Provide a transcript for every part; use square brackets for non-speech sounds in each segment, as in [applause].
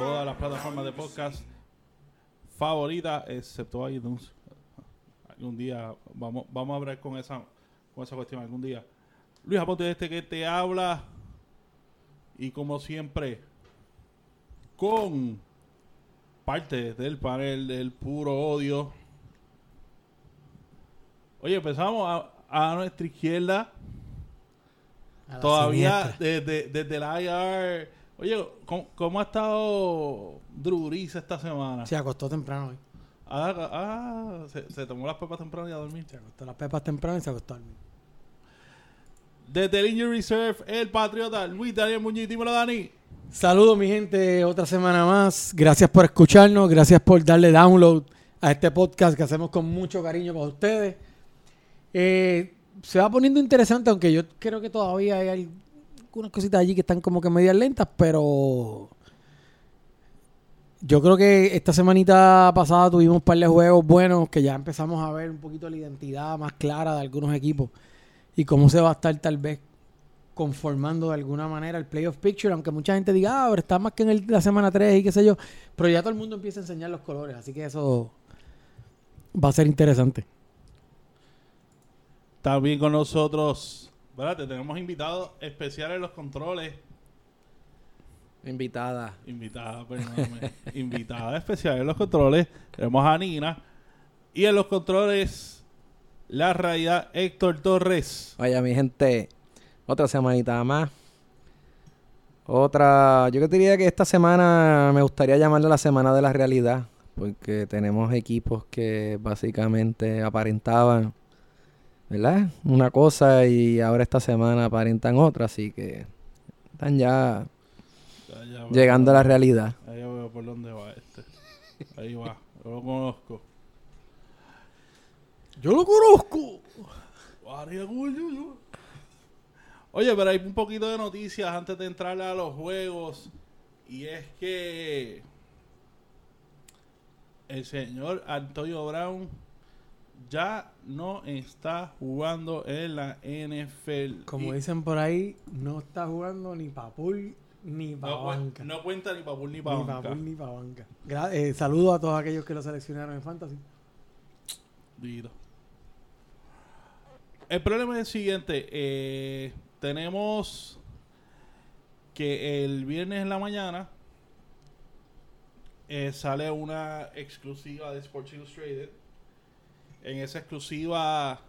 Todas las plataformas de podcast favoritas, excepto iTunes. Algún día vamos, vamos a hablar con esa, con esa cuestión algún día. Luis Aponte este que te habla y como siempre con parte del panel del puro odio. Oye, empezamos a, a nuestra izquierda. A Todavía desde, desde la IR. Oye, ¿cómo, cómo ha estado Brees esta semana? Se acostó temprano hoy. Ah, ah, se, se tomó las pepas temprano y a dormir. Se acostó las pepas temprano y se acostó a dormir. Desde el Injury Reserve, el Patriota, Luis Daniel Muñiz, dímelo Dani. Saludos mi gente, otra semana más. Gracias por escucharnos, gracias por darle download a este podcast que hacemos con mucho cariño para ustedes. Eh, se va poniendo interesante, aunque yo creo que todavía hay algunas cositas allí que están como que medias lentas, pero yo creo que esta semanita pasada tuvimos un par de juegos buenos que ya empezamos a ver un poquito la identidad más clara de algunos equipos y cómo se va a estar tal vez conformando de alguna manera el playoff picture, aunque mucha gente diga, ah, pero está más que en el- la semana 3 y qué sé yo, pero ya todo el mundo empieza a enseñar los colores, así que eso va a ser interesante. También con nosotros, ¿verdad? Te tenemos invitados especiales en los controles. Invitada. Invitada, perdóname. [laughs] invitada especial en los controles. Tenemos a Nina. Y en los controles, la realidad Héctor Torres. Vaya, mi gente, otra semanita más. Otra, yo que diría que esta semana me gustaría llamarla la semana de la realidad, porque tenemos equipos que básicamente aparentaban, ¿verdad? Una cosa y ahora esta semana aparentan otra, así que están ya Ya, ya veo- llegando a la realidad. Ahí veo por dónde va este. Ahí va, yo lo conozco. Yo lo conozco. Oye, pero hay un poquito de noticias antes de entrar a los juegos. Y es que el señor Antonio Brown ya no está jugando en la NFL. Como Y dicen por ahí, no está jugando ni pa' pool ni pa' no, banca. no cuenta ni para pool ni ni pa' banca. pool ni pa' banca. Gra- eh, saludos a todos aquellos que lo seleccionaron en Fantasy. Dito. El problema es el siguiente. eh, tenemos que el viernes en la mañana eh, sale una exclusiva de Sports Illustrated. En esa exclusiva,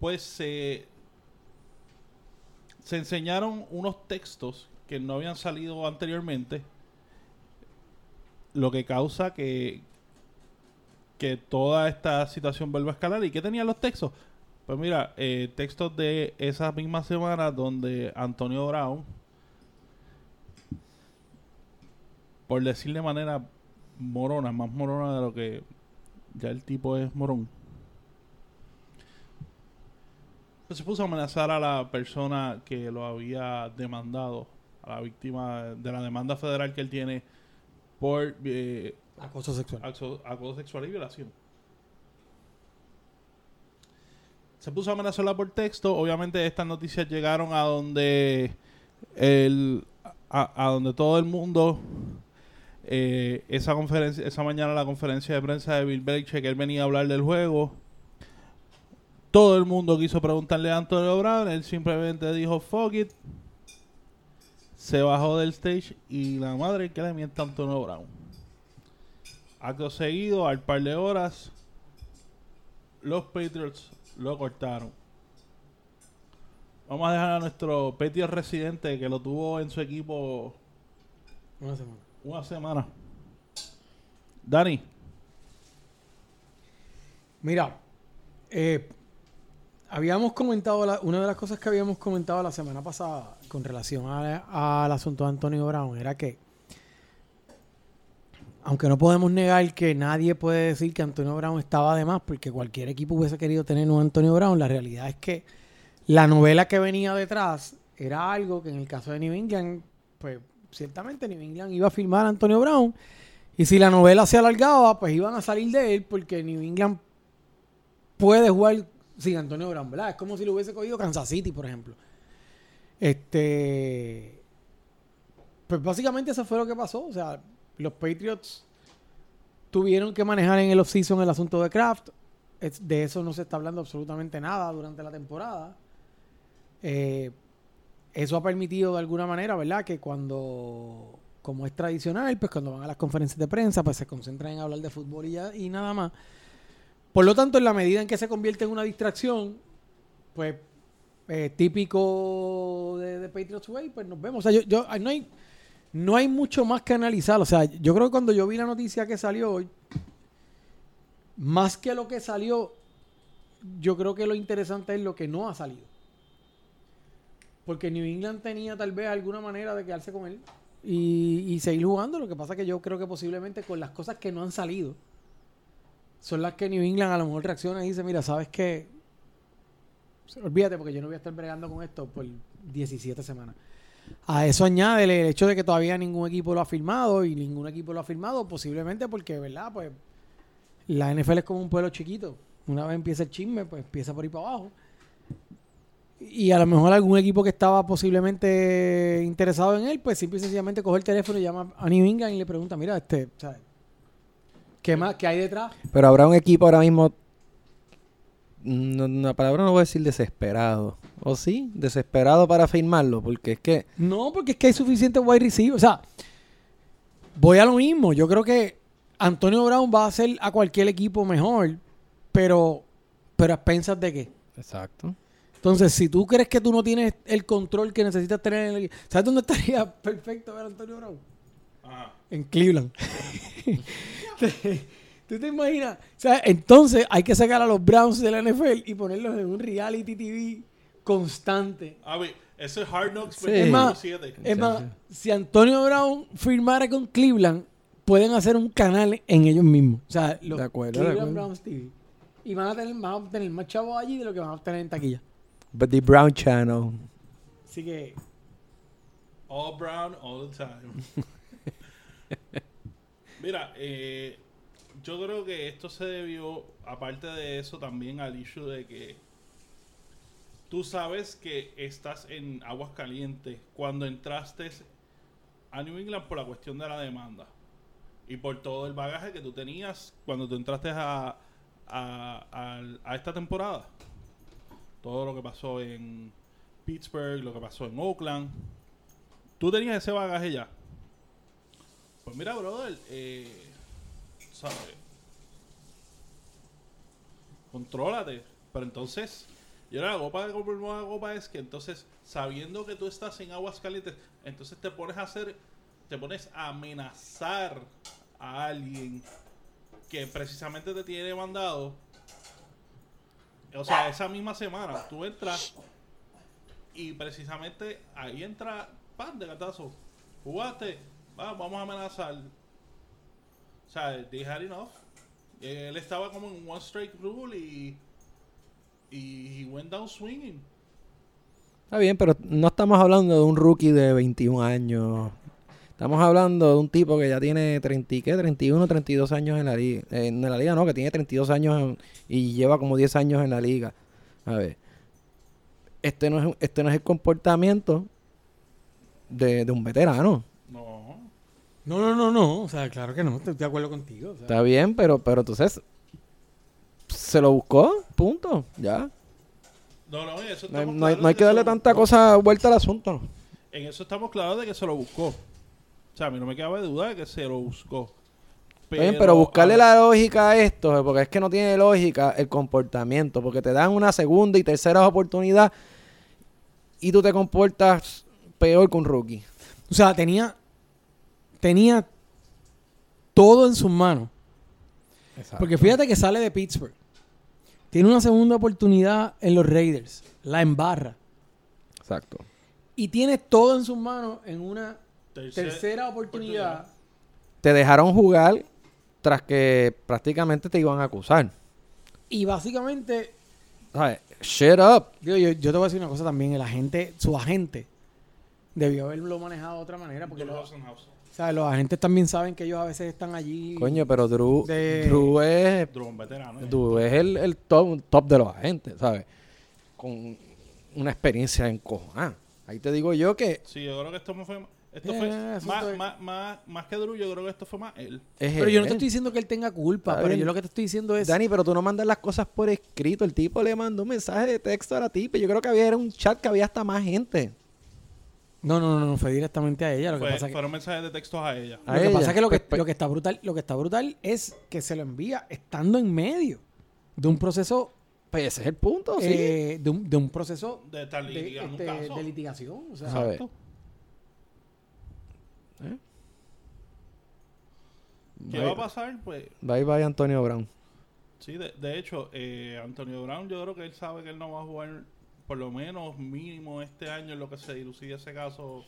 pues se se enseñaron unos textos que no habían salido anteriormente. Lo que causa que, que toda esta situación vuelva a escalar. ¿Y qué tenían los textos? Pues mira, eh, textos de esa misma semana donde Antonio Brown, por decirle de manera morona, más morona de lo que ya el tipo es morón, pues se puso a amenazar a la persona que lo había demandado, a la víctima de la demanda federal que él tiene por eh, Acoso sexual. Acoso, acoso sexual y violación. Se puso a amenazarla por texto. Obviamente estas noticias llegaron a donde el, a, a donde todo el mundo eh, esa conferencia esa mañana la conferencia de prensa de Bill Belichick él venía a hablar del juego todo el mundo quiso preguntarle a Antonio Brown él simplemente dijo fuck it se bajó del stage y la madre que le mienta a Antonio Brown Acto seguido, al par de horas, los Patriots lo cortaron. Vamos a dejar a nuestro Patriot residente que lo tuvo en su equipo Una semana. Una semana. Dani, Mira, eh, habíamos comentado, una de las cosas que habíamos comentado la semana pasada con relación al asunto de Antonio Brown era que aunque no podemos negar que nadie puede decir que Antonio Brown estaba de más, porque cualquier equipo hubiese querido tener un Antonio Brown, la realidad es que la novela que venía detrás era algo que en el caso de New England, pues ciertamente New England iba a firmar a Antonio Brown, y si la novela se alargaba, pues iban a salir de él, porque New England puede jugar sin Antonio Brown, ¿verdad? Es como si lo hubiese cogido Kansas City, por ejemplo. Este. Pues básicamente eso fue lo que pasó. O sea, los Patriots tuvieron que manejar en el offseason el asunto de Kraft. De eso no se está hablando absolutamente nada durante la temporada. Eh, eso ha permitido de alguna manera, ¿verdad? Que cuando, como es tradicional, pues cuando van a las conferencias de prensa, pues se concentran en hablar de fútbol y, ya- y nada más. Por lo tanto, en la medida en que se convierte en una distracción, pues eh, típico de, de Patriots Way, pues nos vemos. O sea, yo, yo- no, hay, no hay mucho más que analizar. O sea, yo creo que cuando yo vi la noticia que salió hoy, más que lo que salió, yo creo que lo interesante es lo que no ha salido. Porque New England tenía tal vez alguna manera de quedarse con él y, seguir jugando. Lo que pasa que yo creo que posiblemente con las cosas que no han salido, son las que New England a lo mejor reacciona y dice, mira, ¿sabes qué? Olvídate porque yo no voy a estar bregando con esto por 17 semanas. A eso añade el hecho de que todavía ningún equipo lo ha firmado y ningún equipo lo ha firmado posiblemente porque, ¿verdad? Pues la NFL es como un pueblo chiquito. Una vez empieza el chisme, pues empieza por ahí para abajo. Y a lo mejor algún equipo que estaba posiblemente interesado en él, pues simple y sencillamente coge el teléfono y llama a New England y le pregunta, mira, este, ¿sabes? ¿Qué más? ¿Qué hay detrás? Pero habrá un equipo ahora mismo. No, la palabra no voy a decir desesperado. ¿O sí? Desesperado para firmarlo. Porque es que. No, porque es que hay suficiente wide receiver. O sea, voy a lo mismo. Yo creo que Antonio Brown va a hacer a cualquier equipo mejor, pero, pero a expensas de qué. Exacto. Entonces, si tú crees que tú no tienes el control que necesitas tener en el equipo, ¿sabes dónde estaría [laughs] perfecto ver a Antonio Brown? Ajá. En Cleveland. [laughs] ¿Tú te imaginas? O sea, entonces hay que sacar a los Browns de la NFL y ponerlos en un reality TV constante. A ver, ese es Hard Knocks Sí. Es más, 27. Es más, si Antonio Brown firmara con Cleveland, pueden hacer un canal en ellos mismos. O sea, los De acuerdo, de Cleveland acuerdo. Browns TV. Y van a, tener, van a obtener más chavos allí de lo que van a obtener en taquilla. But the Brown Channel. Así que, All brown all the time. [laughs] Mira, eh, yo creo que esto se debió, aparte de eso, también al issue de que tú sabes que estás en aguas calientes cuando entraste a New England por la cuestión de la demanda y por todo el bagaje que tú tenías cuando tú entraste a, a, a esta temporada. Todo lo que pasó en Pittsburgh, lo que pasó en Oakland. Tú tenías ese bagaje ya. Pues mira, brother, eh, ¿sabes? Contrólate. Pero entonces, y ahora la copa de la copa es que entonces, sabiendo que tú estás en aguas calientes, entonces te pones a hacer, te pones a amenazar a alguien que precisamente te tiene mandado. O sea, esa misma semana, tú entras y precisamente ahí entra pan de gatazo. Jugaste, va, vamos a amenazar. O sea, they had enough. Él estaba como en one strike rule y y went down swinging. Está bien, pero no estamos hablando de un rookie de 21 años. Estamos hablando de un tipo que ya tiene 30, y ¿qué? 31, 32 años en la liga. Eh, en la liga no, que tiene 32 años en- y lleva como 10 años en la liga. A ver. Este no es, este no es el comportamiento de, de un veterano. No. no, no, no, no. O sea, claro que no. Estoy de acuerdo contigo. o sea. Está bien, pero, pero entonces se lo buscó, punto, ya. No, no, eso No no hay- no hay que darle tanta cosa vuelta al asunto. En eso estamos claros de que se lo buscó. O sea, a mí no me cabe duda de que se lo buscó. Está bien, pero buscarle la lógica a esto, porque es que no tiene lógica el comportamiento, porque te dan una segunda y tercera oportunidad y tú te comportas peor que un rookie. O sea, tenía, tenía todo en sus manos. Porque fíjate que sale de Pittsburgh. Tiene una segunda oportunidad en los Raiders. La embarra. Exacto. Y tiene todo en sus manos en una Tercer- tercera oportunidad. te dejaron jugar tras que prácticamente te iban a acusar. Y básicamente, ¿Sabes? Shut up. yo, yo te voy a decir una cosa también. El agente, su agente, debió haberlo manejado de otra manera. Porque los, ¿sabes? los agentes también saben que ellos a veces están allí. Coño, pero Drew, De- Drew es, Drew, un veterano. ¿eh? Drew es el, el top, top de los agentes, ¿sabes? Con una experiencia en cojones. Ahí te digo yo que Sí, yo creo que esto me fue. Esto Eh, fue más, estoy- más, más, más que Drew, yo creo que esto fue más él. es Pero yo no te él. estoy diciendo que él tenga culpa, pero yo lo que te estoy diciendo es. Dani, pero tú no mandas las cosas por escrito. El tipo le mandó un mensaje de texto a la tipa. Yo creo que había era un chat que había hasta más gente. No, no, no, no, fue directamente a ella. Lo que Fue- pasa que, fueron mensajes de textos a ella. A lo que, pasa es que lo que, Pues, pues- lo que está brutal, lo que está brutal es que se lo envía estando en medio de un proceso, Pues ese es el punto, sí. eh, de, un, de un proceso De estar de, litigando un este, caso. de litigación. O. Exacto. ¿Eh? ¿Qué Bye. va a pasar? Pues Bye bye Antonio Brown. sí, de, de hecho, eh, Antonio Brown, yo creo que él sabe que él no va a jugar por lo menos mínimo este año en lo que se dilucida ese caso.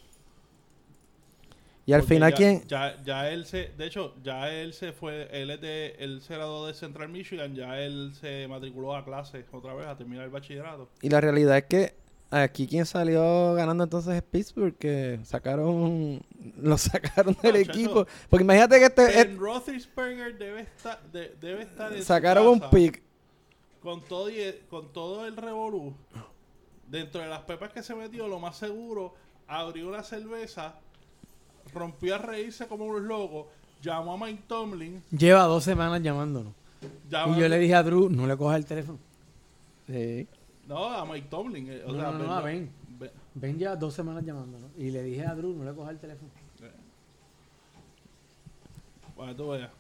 Y al Porque final, ya, ¿quién? Ya, ya él se, de hecho, ya él se fue, él es de, él se graduó de Central Michigan, ya él se matriculó a clases otra vez a terminar el bachillerato. Y la realidad es que aquí quien salió ganando entonces es Pittsburgh, que sacaron, [laughs] lo sacaron del equipo. Porque imagínate que este, Ben este- Roethlisberger debe estar, de- debe estar en su sacaron un casa pick. con todo y el- con todo el revolú. Dentro de las pepas que se metió, lo más seguro, abrió una cerveza, rompió a reírse como unos locos, llamó a Mike Tomlin, lleva dos semanas llamándonos. Y yo le dije a Drew, no le cojas el teléfono. Sí. No a Mike Tomlin, eh, o No, sea, no, no, Ben- ya dos semanas llamándonos. Y le dije a Drew, no le cojas el teléfono. Para que tú veas.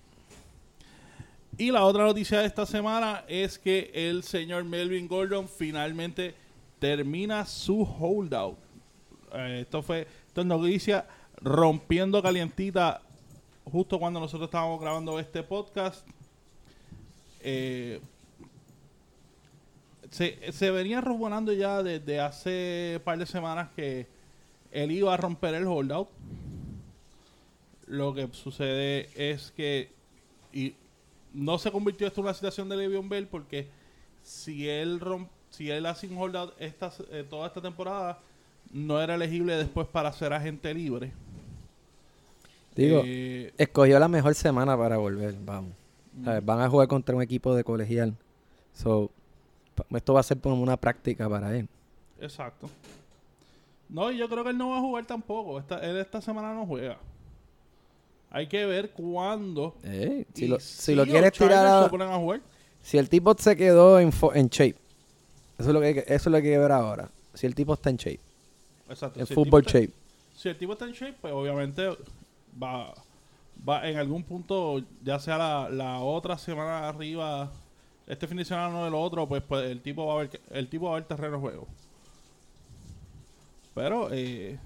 Y la otra noticia de esta semana es que el señor Melvin Gordon finalmente termina su holdout. Eh, esto fue, esto es noticia rompiendo calientita justo cuando nosotros estábamos grabando este podcast. Eh, se, se venía rumorando ya desde hace par de semanas que él iba a romper el holdout. Lo que sucede es que y no se convirtió esto en una situación de Le'Veon Bell porque si él romp, si él hace un holdout esta, eh, toda esta temporada no era elegible después para ser agente libre. Digo, Eh, escogió la mejor semana para volver, vamos. ¿Sabes? Van a jugar contra un equipo de colegial. So, esto va a ser como una práctica para él. Exacto. No, y yo creo que él no va a jugar tampoco. Esta, él esta semana no juega. Hay que ver cuándo. Eh, si lo, si si lo los quieres tirar a- lo ponen a jugar. Si el tipo se quedó en, shape. Eso es, lo que hay que, eso es lo que hay que ver ahora. Si el tipo está en shape. Exacto. En Si está- shape. Si el tipo está en shape, pues obviamente va, va en algún punto, ya sea la, la otra semana arriba, este fin de semana no el otro, pues, pues el tipo va a ver el tipo va a ver terreno de juego. Pero eh,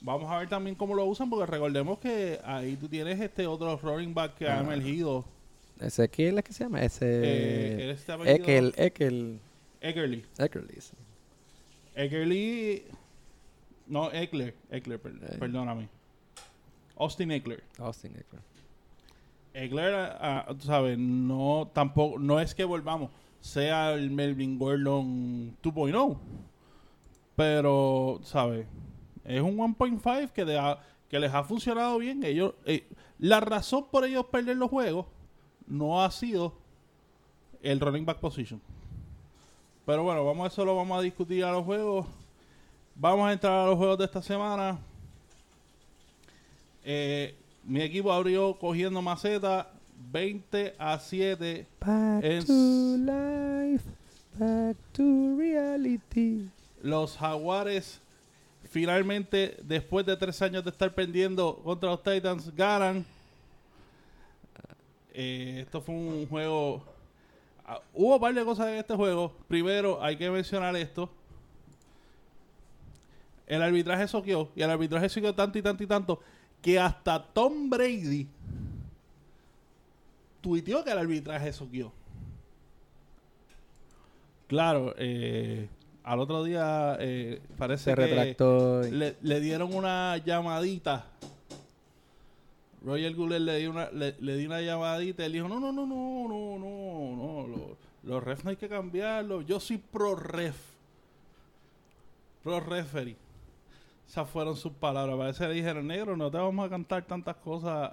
vamos a ver también cómo lo usan, porque recordemos que ahí tú tienes este otro running back que ha Ah. emergido. ¿Ese quién es que se llama? Eh, Ese... este apellido- Ekel, Ekel, Eckerly. Eckerly. Eckerly. No, Eckler. Eckler, per- Eh. perdóname. Austin Eckler. Austin Eckler. Eckler, ah, tú sabes, no tampoco, no es que volvamos, sea el Melvin Gordon 2.0, pero, ¿sabes? Es un 1.5 que, que les ha funcionado bien. Ellos, eh, la razón por ellos perder los juegos no ha sido el running back position. Pero bueno, vamos a eso lo vamos a discutir a los juegos. Vamos a entrar a los juegos de esta semana. Eh, mi equipo abrió cogiendo maceta 20 a 7. Back Es- to life. Back to reality. Los Jaguares finalmente, después de tres años de estar perdiendo contra los Titans, ganan. Eh, esto fue un juego... ah, hubo un par de cosas en este juego. Primero, hay que mencionar esto. El arbitraje soqueó. Y el arbitraje soqueó tanto y tanto y tanto que hasta Tom Brady tuiteó que el arbitraje soqueó. Claro, eh, al otro día eh, parece Se que y- le, le dieron una llamadita Roger Guller le dio una, le, le dio una llamadita y él dijo, no, no, no, no, no, no, no, lo- los refs no hay que cambiarlo. Yo soy pro ref. Pro referee. Esas fueron sus palabras. Parece que dijeron, negro, no te vamos a cantar tantas cosas.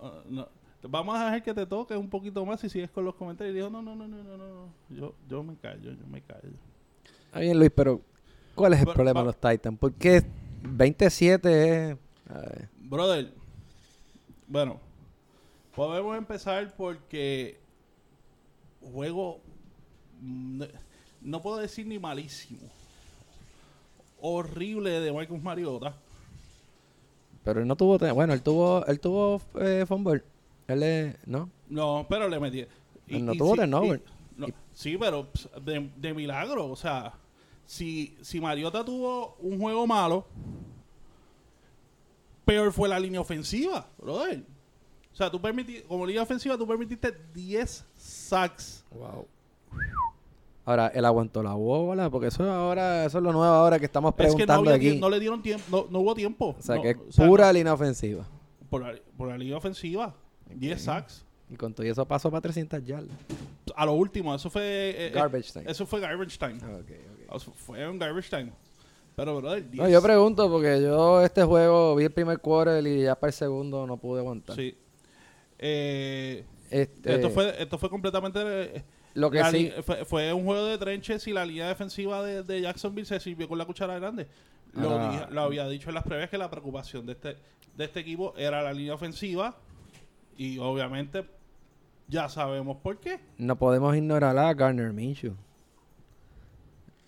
Ah, no. Vamos a dejar que te toque un poquito más y sigues con los comentarios. Y dijo, no, no, no, no, no, no. Yo, yo me callo, yo me callo. Está bien, Luis, pero ¿cuál es el Pero, problema de los Titans? Porque 27 es... a ver, Brother, bueno, podemos empezar porque juego, mm, no puedo decir ni malísimo, horrible de Marcus Mariota. pero él no tuvo... Bueno, él tuvo, él tuvo eh, fumble. Él. ¿No? No, pero le metí. Él no tuvo turnover. y- no, sí, pero de, de milagro, o sea, si, si Mariota tuvo un juego malo, peor fue la línea ofensiva, brother. O sea, tú permitiste, como línea ofensiva, tú permitiste 10 sacks. Wow. Ahora, él aguantó la bola, porque eso ahora, eso es lo nuevo ahora que estamos Es que no, preguntando aquí. no le dieron tiempo, no, no hubo tiempo. o sea, No, que es o sea, pura línea ofensiva. por, la, por la línea ofensiva, 10 sacks. Y con todo eso pasó para 300 yardas. A lo último, eso fue... eh, eh, Garbage time. Eso fue garbage time. Eso fue un garbage time. Pero, brother, 10 No, yo pregunto porque yo este juego vi el primer quarter y ya para el segundo no pude aguantar. Sí. Eh, Este, esto fue esto fue completamente eh, lo que sí, fue, fue un juego de trenches y la línea defensiva de, de Jacksonville se sirvió con la cuchara grande. Lo, había dicho en las previas que la preocupación de este de este equipo era la línea ofensiva y obviamente ya sabemos por qué. no podemos ignorar a Garner Minshew.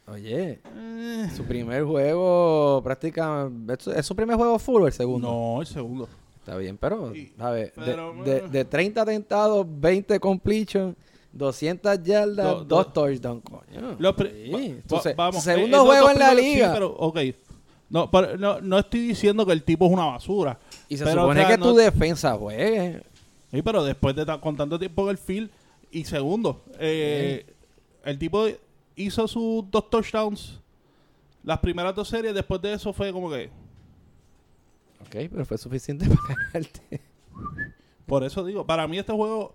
Oye, Eh, su primer juego prácticamente... ¿Es, su primer juego full o el segundo? no, el segundo. Está bien, pero, Y- ¿sabes? De- pero, de, bueno. de 30 atentados, 20 completion, 200 yardas, Do- dos do- touchdowns, coño. Los Sí, entonces, vamos, segundo eh, juego en la sí, liga. pero, ok. No, pero no, no estoy diciendo que el tipo es una basura. y se pero, supone o sea, que no- tu defensa juegue. Sí, pero después de con tanto tiempo en el field y segundo, eh, el tipo hizo sus dos touchdowns las primeras dos series, después de eso fue como que, Ok, pero fue suficiente [laughs] para ganarte. por eso digo, para mí este juego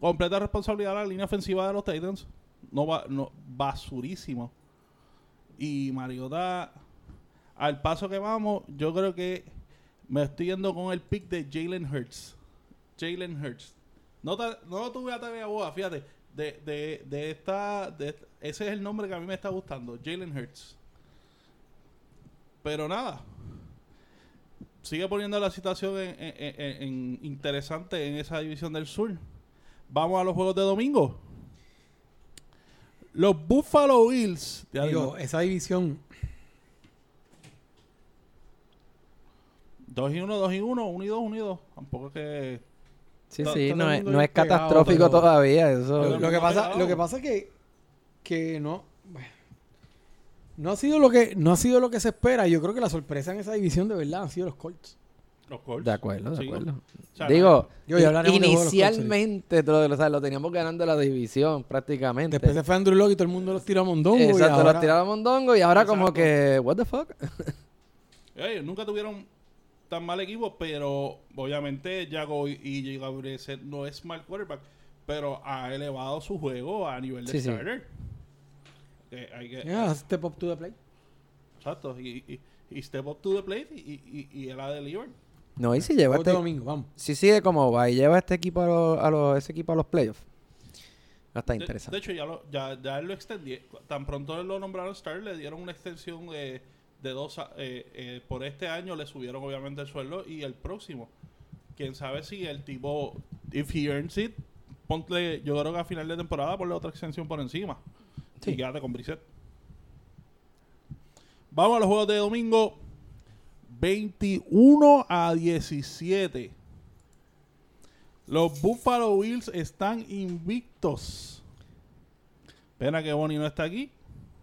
completa responsabilidad de la línea ofensiva de los Titans, no va, no basurísimo. Y Mariota al paso que vamos, yo creo que me estoy yendo con el pick de Jalen Hurts. Jalen Hurts. No, no tuve a TV Boa, fíjate. De, de, de esta, de ese es el nombre que a mí me está gustando, Jalen Hurts. Pero nada. Sigue poniendo la situación en interesante en esa división del sur. Vamos a los juegos de domingo. Los Buffalo Bills. Digo, esa división, 2 y 1, 2 y 1, 1 y 2, 1 y 2. Tampoco es que. Sí, Todo- sí, todo no es, no es catastrófico pero- todavía. Eso, lo, lo que pasa, lo que pasa es que, que no, bueno, no ha sido lo que, no ha sido lo que se espera. Yo creo que la sorpresa en esa división de verdad han sido los Colts. Los. De acuerdo, de Sí. acuerdo. O sea, Digo, Yo, hablaremos de los inicialmente lo, o sea, lo teníamos ganando la división prácticamente. Después se fue Andrew Locke y todo el mundo los tiró a Mondongo. y Exacto, ahora- lo tiraron a Mondongo y ahora como que, what the fuck? [laughs] Ellos nunca tuvieron tan mal equipo, pero obviamente Jago y, Gabriel no es mal quarterback, pero ha elevado su juego a nivel de Sí, sí. starter. Hay que- Yeah, step up to the plate. Exacto. Y, y, y step up to the plate y, y, y él ha delivered. No, y si lleva de este, domingo, vamos. si sigue como va y lleva este equipo a, los- a los, ese equipo a los playoffs. Estar De, interesante. de hecho, ya, lo, ya, ya él lo extendí. Tan pronto lo nombraron Star, le dieron una extensión de, de dos. a- eh, eh, por este año le subieron obviamente el sueldo y el próximo. Quién sabe si el tipo, if he earns it, ponle, yo creo que a final de temporada ponle otra extensión por encima. Sí. Y quédate con Brissett. Vamos a los juegos de domingo. 21 a 17. Los Buffalo Bills están invictos. Pena que Bonnie no está aquí.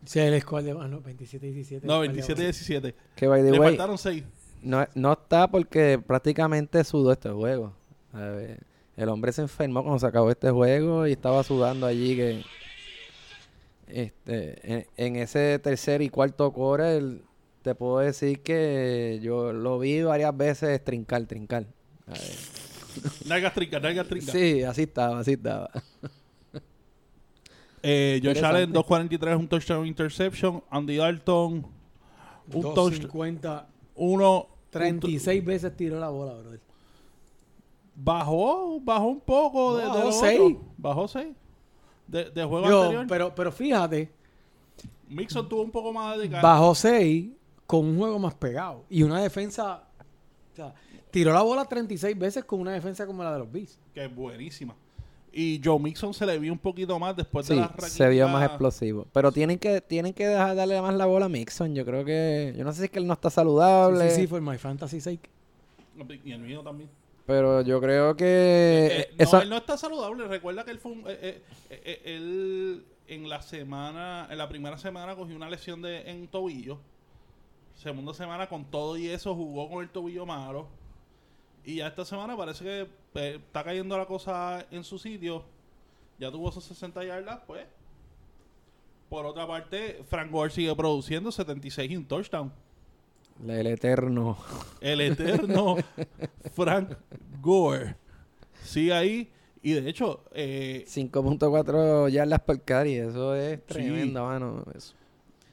Sí, el score de... Ah, no, 27-17. No, 27-17. Que by the Le way, faltaron 6. no, no está porque prácticamente sudó este juego. A ver, el hombre se enfermó cuando se acabó este juego y estaba sudando allí que este en, en ese tercer y cuarto core él te puedo decir que yo lo vi varias veces trincar, trincar. Nalgas trinca, nalgas trinca. Sí, así estaba, así estaba. [laughs] Eh, Josh. Allen, 2.43, un touchdown interception. Andy Dalton, un touchdown. 250, Uno. 36 veces tiró la bola, brother. Bajó, bajó un poco de, No, de bajó lo seis. otro. Bajó 6. De, de juego Yo, anterior. pero, pero fíjate, Mixon tuvo un poco más de cara. bajó 6 con un juego más pegado. Y una defensa. O sea, tiró la bola 36 veces con una defensa como la de los Bees. Que es buenísima. Y Joe Mixon se le vio un poquito más después de Sí, la se vio más explosivo. Pero tienen que tienen que dejar darle más la bola a Mixon. Yo creo que... Yo no sé si es que él no está Sí, saludable. sí, sí, for my fantasy sake. Y el mío también. Pero yo creo que... Eh, no, eso- él no está saludable. Recuerda que él fue un- eh, eh, eh, eh, él en la semana, en la primera semana cogió una lesión de en tobillo. Segunda semana con todo y eso jugó con el tobillo malo. Y ya esta semana parece que eh, está cayendo la cosa en su sitio. Ya tuvo esos 60 yardas, pues. Por otra parte, Frank Gore sigue produciendo 76 y un touchdown. El eterno. El eterno [laughs] Frank Gore. Sigue ahí. Y de hecho, eh, 5.4 yardas por carry. Eso es tremendo, mano. Eso.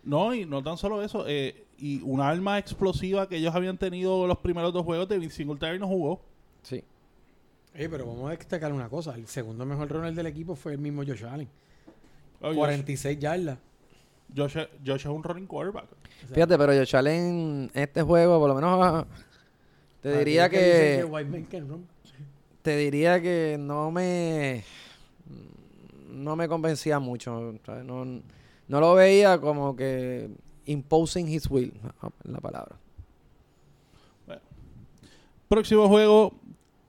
No, y no tan solo eso. eh, y una arma explosiva que ellos habían tenido los primeros dos juegos de Vince Singletary no jugó. Sí. Eh, pero vamos a destacar una cosa. El segundo mejor runner del equipo fue el mismo Josh Allen. Oh, Josh, 46 yardas. Josh, Josh es un running quarterback. O sea, Fíjate, pero Josh Allen, este juego, por lo menos... [laughs] Te diría que... Te diría que no me... No me convencía mucho. ¿sabes? No, no lo veía como que... Imposing his will. La palabra. Próximo juego.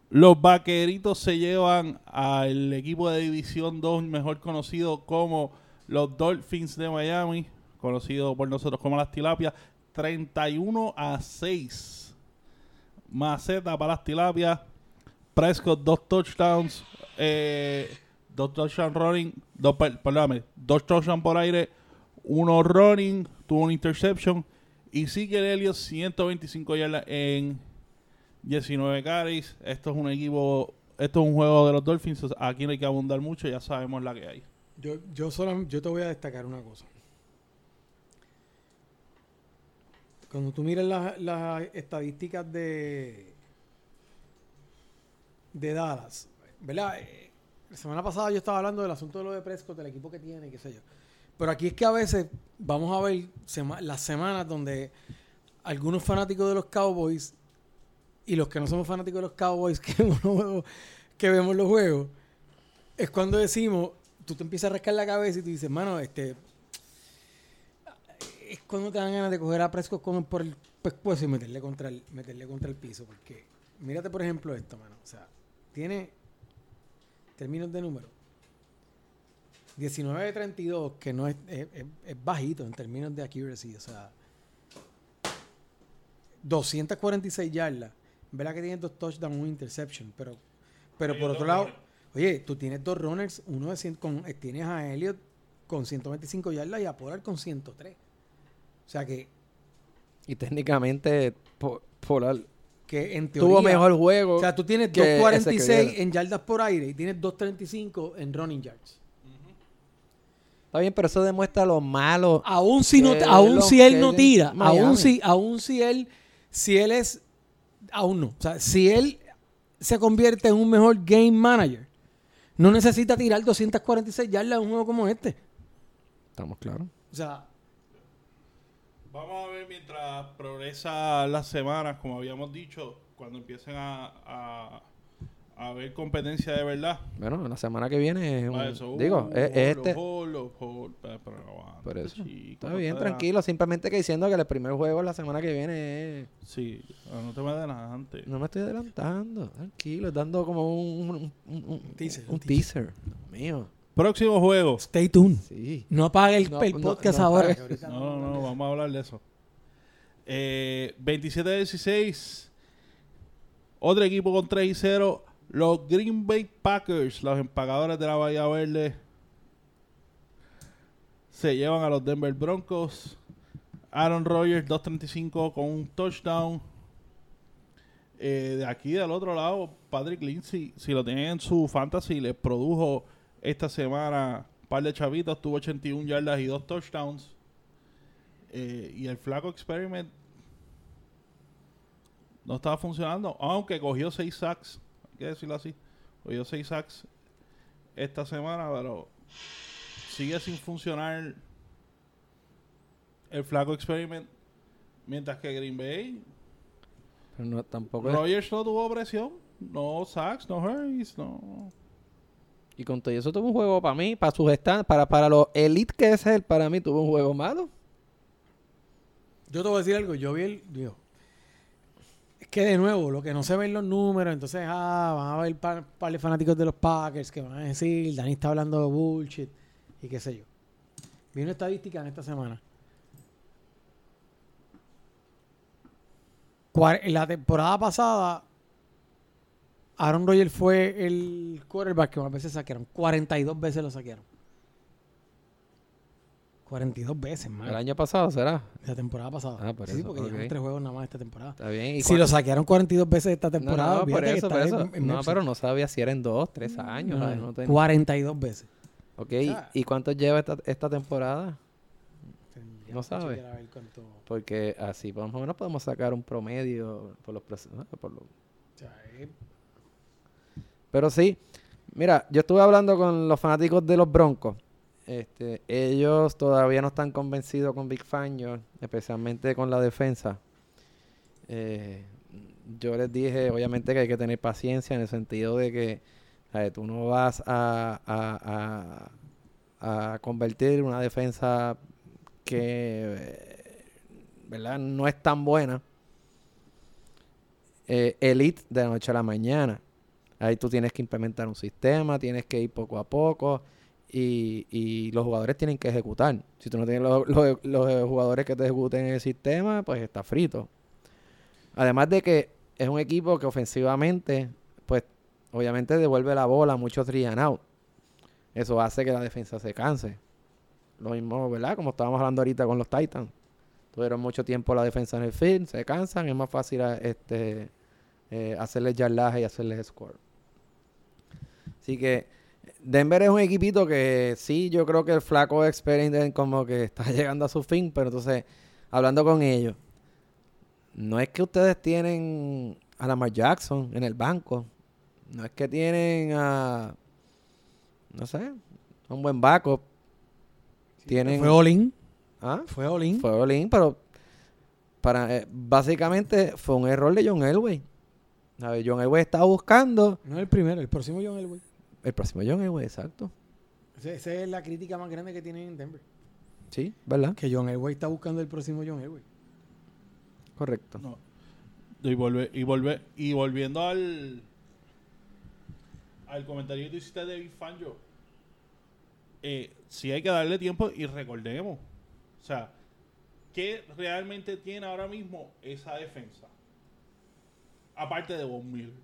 Los vaqueritos se llevan al equipo de División 2, mejor conocido como los Dolphins de Miami, conocido por nosotros como las tilapias, 31 a 6. Maceta para las tilapias. Prescott, dos touchdowns. Eh, dos touchdowns running. Dos, per- perdóname, dos touchdowns por aire. Uno running. Tuvo una interception. Y sigue Elliott 125 yardas en 19 carries. Esto es un equipo. Esto es un juego de los Dolphins. Aquí no hay que abundar mucho. Ya sabemos la que hay. Yo, yo, solo, yo te voy a destacar una cosa. Cuando tú miras las las estadísticas de, de Dallas, ¿verdad? La semana pasada yo estaba hablando del asunto de lo de Prescott, del equipo que tiene, qué sé yo. Pero aquí es que a veces vamos a ver las semanas donde algunos fanáticos de los Cowboys y los que no somos fanáticos de los Cowboys [laughs] que vemos los juegos es cuando decimos, tú te empiezas a rascar la cabeza y tú dices, mano, este. Es cuando te dan ganas de coger a Prescott con, por el pescuezo y meterle contra el, meterle contra el piso. Porque, mírate por ejemplo esto, mano. O sea, tiene términos de número. 19 de 32, que no es, es, es- es bajito en términos de accuracy. O sea, 246 yardas. ¿Verdad que tiene dos touchdowns, un interception? Pero, pero Hay por otro lado, runners. oye, tú tienes dos runners, uno de cien- con, tienes a Elliot con 125 yardas y a Pollard con 103. O sea que, Y técnicamente, Po- Pollard que en teoría... tuvo mejor juego. O sea, tú tienes que ese que 246 viene. en yardas por aire y tienes 235 en running yards. Está bien, pero eso demuestra lo malo. Aún si no, aún si él no tira, aún si, aún si él, si él es, aún no. O sea, si él se convierte en un mejor game manager, no necesita tirar 246 yardas en un juego como este. Estamos claros. O sea, Vamos a ver mientras progresa las semanas, como habíamos dicho, cuando empiecen a, a, a ver competencia de verdad. Bueno, la semana que viene es un- Ah, eso, digo, uh, es, es los este. pero- Por eso. chico, Está bien, tranquilo. Simplemente que diciendo que el primer juego la semana que viene es... Sí, ah, no te me adelantes. No me estoy adelantando. Tranquilo, dando como un, un, un- un- Teaser, un un teaser. Dios mío. Próximo juego. stay tuned. Sí. No apague el, No, el no, podcast no ahora. apague. No, no, no, vamos a hablar de eso. Eh, 27-16. Otro equipo con 3 y 0. Los Green Bay Packers, los empagadores de la Bahía Verde, se llevan a los Denver Broncos. Aaron Rodgers 2.35 con un touchdown. Eh, de aquí del otro lado, Patrick Lindsay, si lo tienen en su fantasy, les produjo esta semana un par de chavitos, tuvo 81 yardas y dos touchdowns. Eh, y el flaco experiment no estaba funcionando, aunque cogió 6 sacks, hay que decirlo así. Cogió 6 sacks esta semana, pero sigue sin funcionar el flaco experiment. Mientras que Green Bay, Pero no, tampoco es- Rogers no tuvo presión, no sacks, no hurries, no. Y con todo eso tuvo un juego para mí, para sus están, para, para los elite que es él, para mí tuvo un juego malo. Yo te voy a decir algo. Yo vi el. Digo, es que de nuevo, lo que no se ven los números, entonces ah, van a haber par, par de fanáticos de los Packers que van a decir, Dani está hablando de bullshit y qué sé yo. Vi una estadística en esta semana. La temporada pasada, Aaron Rodgers fue el quarterback que más veces saquearon. 42 veces lo saquearon. 42 veces, man. El año pasado será. La temporada pasada. Ah, por sí, eso, porque llevan ok. tres juegos nada más esta temporada. Está bien. ¿Y Si lo saquearon 42 veces esta temporada, no, por eso, está por en- eso. en No, pero no sabía si eran dos, tres años. No, ¿sabes? no, No tenía- 42 veces. Ok, sea- ¿y cuántos lleva esta, esta temporada? No que sabe. chequear a ver cuánto- Porque así por lo menos podemos sacar un promedio por los... ah, por los- o sea, es- Pero sí, mira, yo estuve hablando con los fanáticos de los Broncos. Este, ellos todavía no están convencidos con Big Fangio, especialmente con la defensa. Eh, yo les dije, obviamente, que hay que tener paciencia en el sentido de que tú no vas a, a- a- a convertir una defensa que eh, ¿verdad? no es tan buena eh, elite de la noche a la mañana. Ahí tú tienes que implementar un sistema, tienes que ir poco a poco y, los jugadores tienen que ejecutar. Si tú no tienes los, jugadores que te ejecuten el sistema, pues está frito. Además de que es un equipo que ofensivamente, pues obviamente devuelve la bola, mucho three and out. Eso hace que la defensa se canse. Lo mismo, ¿verdad? Como estábamos hablando ahorita con los Titans. Tuvieron mucho tiempo la defensa en el field, se cansan, es más fácil este, eh, hacerles yardaje y hacerles score. Así que Denver es un equipito que sí, yo creo que el flaco Experience como que [laughs] está llegando a su fin, pero entonces, hablando con ellos, no es que ustedes tienen a Lamar Jackson en el banco, no es que tienen a, no sé, un buen backup. Tienen, Fue all-in. ¿Ah? Fue all-in. Fue all-in, pero para, eh, básicamente fue un error de John Elway. A ver, John Elway estaba buscando No el primero, el próximo John Elway. El próximo John Elway, exacto. Esa es la crítica más grande que tienen en Denver. Sí, ¿verdad? Que John Elway está buscando el próximo John Elway. Correcto. No. Y, volve, y, volve, y volviendo al al comentario que tú hiciste de Big Fangio, eh, sí hay que darle tiempo y recordemos, o sea, ¿qué realmente tiene ahora mismo esa defensa? Aparte de Von Miller.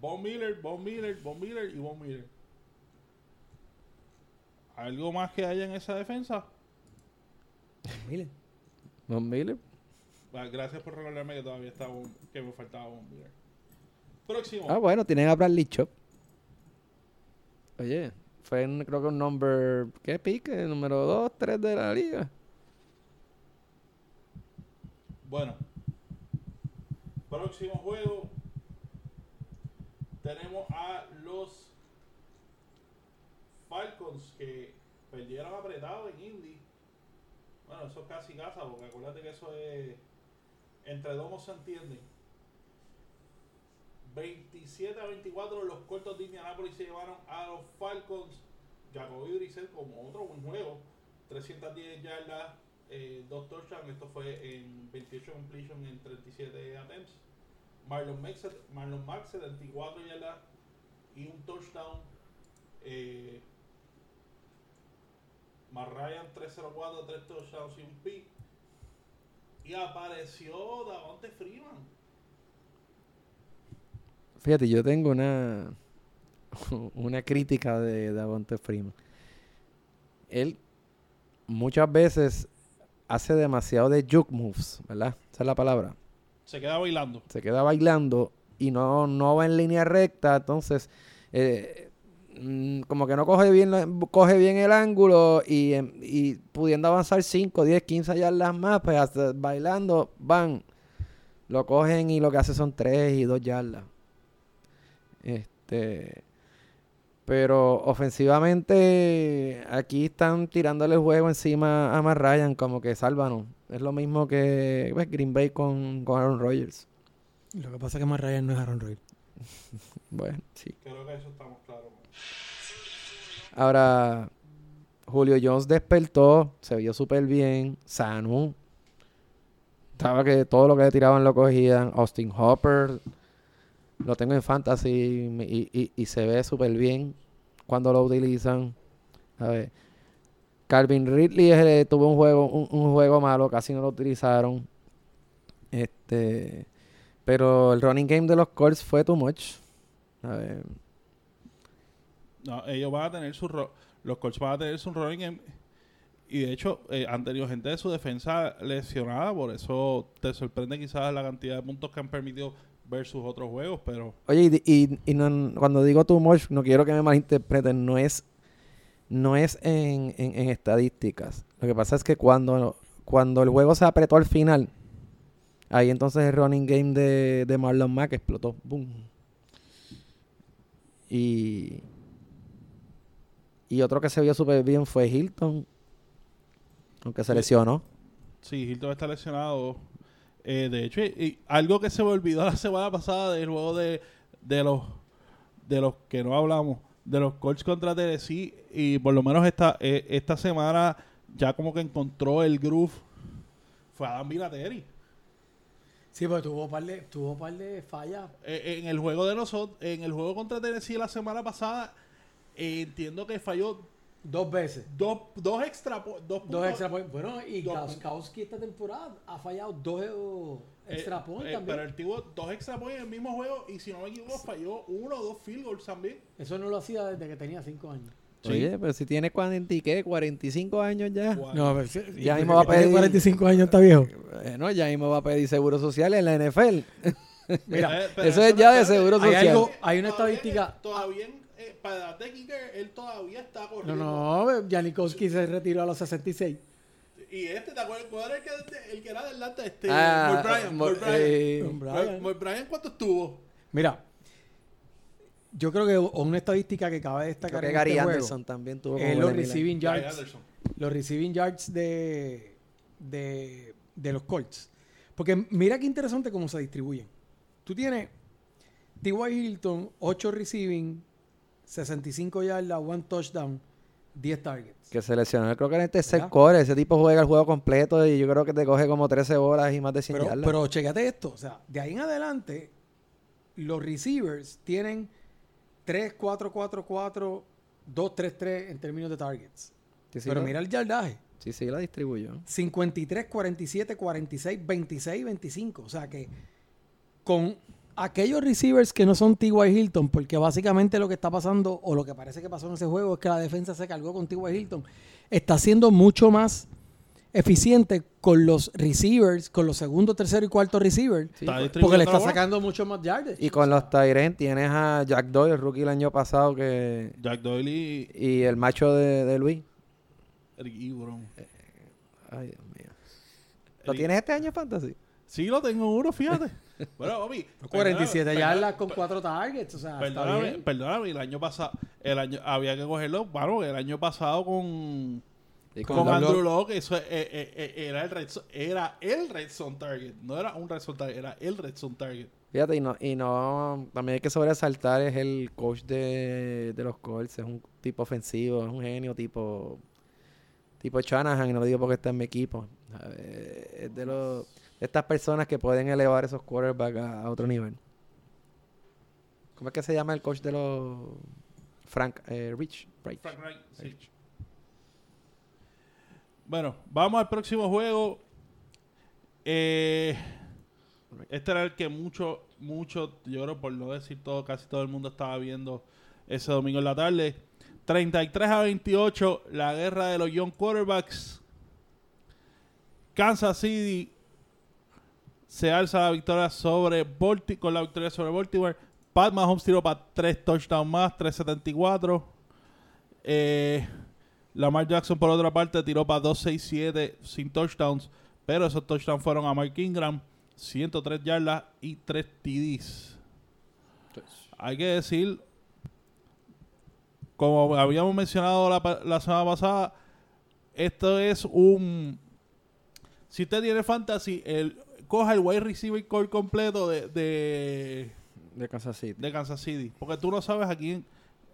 Von Miller, Von Miller, Von Miller y Von Miller. ¿Algo más que haya en esa defensa? Mire. Von Miller. Gracias por recordarme que todavía estaba un- que me faltaba un Miller. Próximo. Ah, bueno, tienen a Bradley Chop. Oye, fue en, creo que un number, ¿qué pique? Número 2, 3 de la liga. Bueno. Próximo juego. Tenemos a los Falcons que perdieron apretado en Indy. Bueno, eso es casi casa, porque acuérdate que eso es. Entre domos se entienden. 27 a 24 los cortos de Indianapolis se llevaron a los Falcons. Jacoby Brissett como otro buen juego. 310 yardas, eh, dos touchdowns. Esto fue en 28 completion en 37 attempts. Marlon Mack, Marlon Mack 74 yardas y un touchdown. Eh, Ryan 304, 3 touchdowns y un pick. Y apareció Davante Freeman. Fíjate, yo tengo una, [laughs] una crítica de Davante Freeman. Él muchas veces hace demasiado de juke moves, ¿verdad? Esa es la palabra. Se queda bailando. Se queda bailando y no, no va en línea recta, entonces eh, mm, como que no coge bien, coge bien el ángulo y, em, pudiendo avanzar 5, 10, 15 yardas más, pues hasta bailando, van, lo cogen y lo que hace son 3 y 2 yardas. Este, pero ofensivamente aquí están tirándole el juego encima a Matt Ryan como que sálvanos. Es lo mismo que pues, Green Bay con, con Aaron Rodgers. Lo que pasa es que más Ryan no es Aaron Rodgers. [laughs] Bueno, sí. Creo que eso estamos claros. Ahora, Julio Jones despertó, se vio súper bien, sano. Estaba que todo lo que le tiraban lo cogían. Austin Hopper, lo tengo en fantasy y, y- y se ve súper bien cuando lo utilizan. A ver. Calvin Ridley eh, tuvo un juego, un, un juego malo, casi no lo utilizaron. Este, pero el running game de los Colts fue too much. A ver. No, ellos van a tener su ro- los Colts van a tener su running game y de hecho eh, han tenido gente de su defensa lesionada, por eso te sorprende quizás la cantidad de puntos que han permitido versus otros juegos, pero Oye, y, y- y no- cuando digo too much, no quiero que me malinterpreten, no es, no es en, en- en estadísticas. Lo que pasa es que cuando, cuando el juego se apretó al final, ahí entonces el running game de, de Marlon Mack explotó. Boom. Y, y otro que se vio súper bien fue Hilton, aunque se lesionó. sí, Hilton está lesionado. Eh, de hecho, y, y algo que se me olvidó la [laughs] semana pasada del juego de, de los de los que no hablamos, de los Colts contra Tennessee y por lo menos esta eh, esta semana ya como que encontró el groove fue Adam Vinatieri. Sí, porque tuvo par de, tuvo par de fallas. Eh, en el juego de nosotros, en el juego contra Tennessee la semana pasada, eh, entiendo que falló Dos veces. dos, dos extra dos, Dos extra. Bueno, y Dos Gauskowski esta temporada ha fallado dos extra points eh, también. Pero él tuvo dos extra points en el mismo juego y si no me equivoco falló uno o dos field goals también. Eso no lo hacía desde que tenía cinco años. Sí. Oye, pero si tiene 40 y qué, 45 años ya. Guau. No, pero Ya mismo va a pedir- 45 años está viejo. Bueno, ya mismo va a pedir seguro social en la NFL. [laughs] Mira, Eh, eso es ya de seguro hay social. algo- hay una todavía- estadística- Todavía, eh, para la técnica, él todavía está No, corriendo. no, Janikowski se retiró a los 66. Y este, ¿te acuerdas? ¿Cuál era el que, el que era de Atlanta? Este, Ah, Moy Bryant. Mo- Moy Bryant. eh. Moy Bryant, ¿cuánto estuvo? Mira, yo creo que una estadística que cabe Creo destacar que en Gary este Anderson juego también tuvo como los de receiving yards, los receiving yards de, de, de los Colts. Porque mira qué interesante cómo se distribuyen. Tú tienes T.Y. Hilton, 8 receiving, 65 yardas, 1 touchdown, 10 targets. Que se lesionó. Creo que en tercer ¿Verdad? core. Ese tipo juega el juego completo y yo creo que te coge como 13 horas y más de 100 Pero, yardas. pero chécate esto, o sea, de ahí en adelante, los receivers tienen 3, 4, 4, 4, 2, 3, 3 en términos de targets. Sí, sí, pero la- mira el yardaje. Sí, sí, la distribuyó. 53, 47, 46, 26, 25. O sea que con aquellos receivers que no son T.Y. Hilton, porque básicamente lo que está pasando, o lo que parece que pasó en ese juego, es que la defensa se cargó con T.Y. Hilton, está siendo mucho más eficiente con los receivers, con los segundo, tercero y cuarto receivers, Sí, porque le la está sacando mucho más yardas. Y con los Tyrens tienes a Jack Doyle, el rookie el año pasado, que Jack Doyle y y el macho de, de Luis. Eric Ebron. Ay, Dios mío. ¿Lo Eric- tienes este año, Fantasy? Sí, lo tengo uno, fíjate. [laughs] bueno, papi. 47 [laughs] perdóname, yardas con cuatro targets. O sea, está Perdóname, bien. perdóname, el año pasado, el año, había que cogerlo, bueno, el año pasado con, Y Con Andrew Locke, eso eh, eh, eh, era el red era el red zone target, no era un red zone target, era el red zone target. Fíjate, y no, y no, también hay que sobresaltar, es el coach de, de los Colts, es un tipo ofensivo, es un genio tipo, tipo Shanahan, y no lo digo porque está en mi equipo. Ver, Es de los, de estas personas que pueden elevar esos quarterbacks a, a otro nivel. ¿Cómo es que se llama el coach de los Frank eh, Rich? Reich. Frank Reich, sí. Bueno, vamos al próximo juego. Eh, este era el que mucho, mucho, yo creo por no decir todo, casi todo el mundo estaba viendo ese domingo en la tarde. 33 a 28, la guerra de los young quarterbacks. Kansas City se alza la victoria sobre con la victoria sobre Baltimore. Pat Mahomes tiró para 3 touchdowns más, 374. Eh, Lamar Jackson, por otra parte, tiró para 267 sin touchdowns. Pero esos touchdowns fueron a Mark Ingram, 103 yardas y 3 TDs. Hay que decir, como habíamos mencionado la, la semana pasada, esto es un. Si usted tiene fantasy, el, coja el wide receiver core completo de, de, De Kansas City. de Kansas City. Porque tú no sabes a quién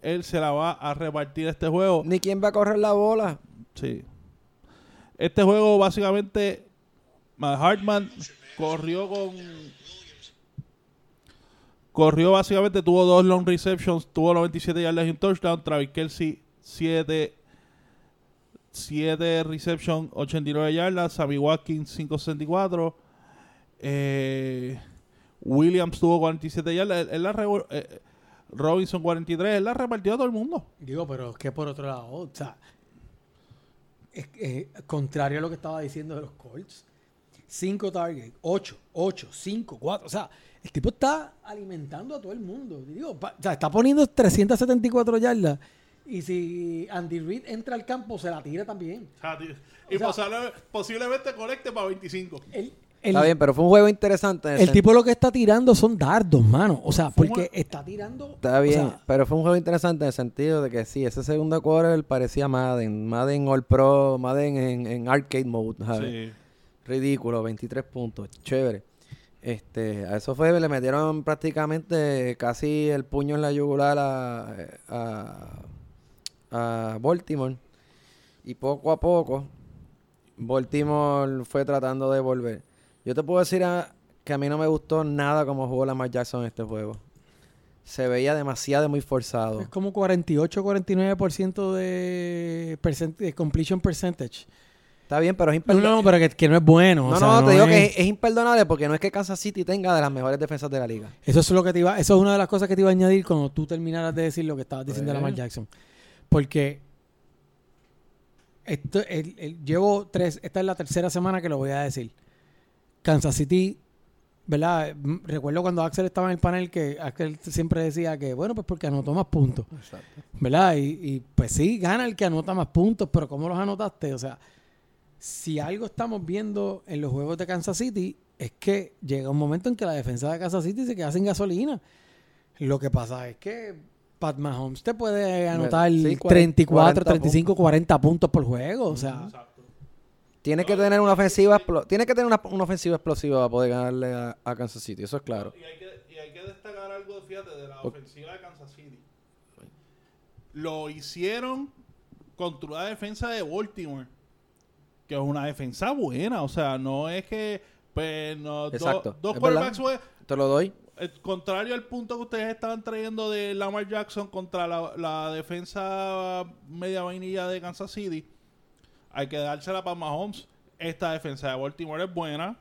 él se la va a repartir este juego. Ni quién va a correr la bola. Sí. Este juego básicamente Matt Hartman corrió con corrió básicamente tuvo dos long receptions, tuvo 97 yardas y un touchdown, Travis Kelsey 7 7 reception, 89 yardas, Sammy Watkins 564 eh, Williams tuvo 47 yardas, él, él la eh, Robinson 43, él la repartió a todo el mundo. Digo, pero es que por otro lado, o sea, es, es contrario a lo que estaba diciendo de los Colts. 5 targets, 8, 8, 5, 4. O sea, el tipo está alimentando a todo el mundo. Digo, pa- o sea, está poniendo 374 yardas. Y si Andy Reid entra al campo, se la tira también. Y O sea- posible- posiblemente conecte para 25. El, el- Está bien, pero fue un juego interesante. en el sen- tipo lo que está tirando son dardos, mano. O sea, porque un- está tirando. Está o bien, sea, pero fue un juego interesante en el sentido de que sí, ese segundo quarter parecía Madden. Madden All Pro, Madden en, en arcade mode, ¿sabes? Sí. Ridículo, 23 puntos, chévere. Este, a eso fue, le metieron prácticamente casi el puño en la yugular a, a, a Baltimore. Y poco a poco, Baltimore fue tratando de volver. Yo te puedo decir a- que a mí no me gustó nada como jugó Lamar Jackson en este juego. Se veía demasiado muy forzado. Es como 48-49% de, percent- de completion percentage. Está bien, pero es No, imperdonable. no, pero que, que no es bueno. o No, sea, no, te digo es- que es, es imperdonable porque no es que Kansas City tenga de las mejores defensas de la liga. Eso es lo que te iba, eso es una de las cosas que te iba a añadir cuando tú terminaras de decir lo que estabas diciendo de Pues. Lamar Jackson. Porque esto, el- el- llevo tres, esta es la tercera semana que lo voy a decir. Kansas City, ¿verdad? Recuerdo cuando Axel estaba en el panel que Axel siempre decía que, bueno, pues porque anotó más puntos. ¿verdad? Y, y, pues sí, gana el que anota más puntos, pero ¿cómo los anotaste? O sea, si algo estamos viendo en los juegos de Kansas City es que llega un momento en que la defensa de Kansas City se queda sin gasolina. Lo que pasa es que Pat Mahomes te puede anotar sí, cuarenta- 34, 40 35, 40 puntos por juego. O sea, Tiene que tener una ofensiva tiene que tener una, una ofensiva explosiva para poder ganarle a, a Kansas City, eso es claro. Y hay, que, y hay que destacar algo, fíjate, de la ofensiva de Kansas City. Lo hicieron contra una defensa de Baltimore, que es una defensa buena. O sea, no es que, pues, no, do- Exacto, dos quarterbacks, fue- Te lo doy. eh, contrario al punto que ustedes estaban trayendo de Lamar Jackson contra la, la defensa media vainilla de Kansas City, hay que dársela para Mahomes. Esta defensa de Baltimore es buena.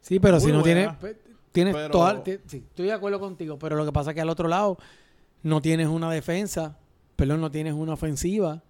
sí, pero si no buena. tienes, tienes Pero- toda, sí, estoy de acuerdo contigo, pero lo que pasa es que al otro lado no tienes una defensa, perdón, no tienes una ofensiva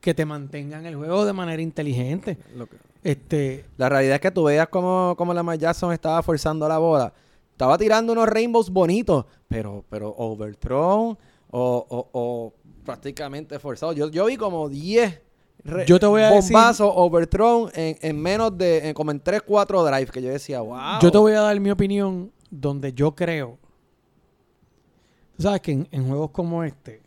que te mantenga en el juego de manera inteligente. Lo que- Este, La realidad es que tú veas como, como Lamar Jackson estaba forzando la bola. Estaba tirando unos rainbows bonitos, pero, pero overthrown o, o, o prácticamente forzado. Yo, yo vi como 10 re- Yo te voy a decir- overthrown en, en menos de, en como en 3, 4 drives, que yo decía, wow. Yo te voy a dar mi opinión donde yo creo. Sabes que en, en juegos como este,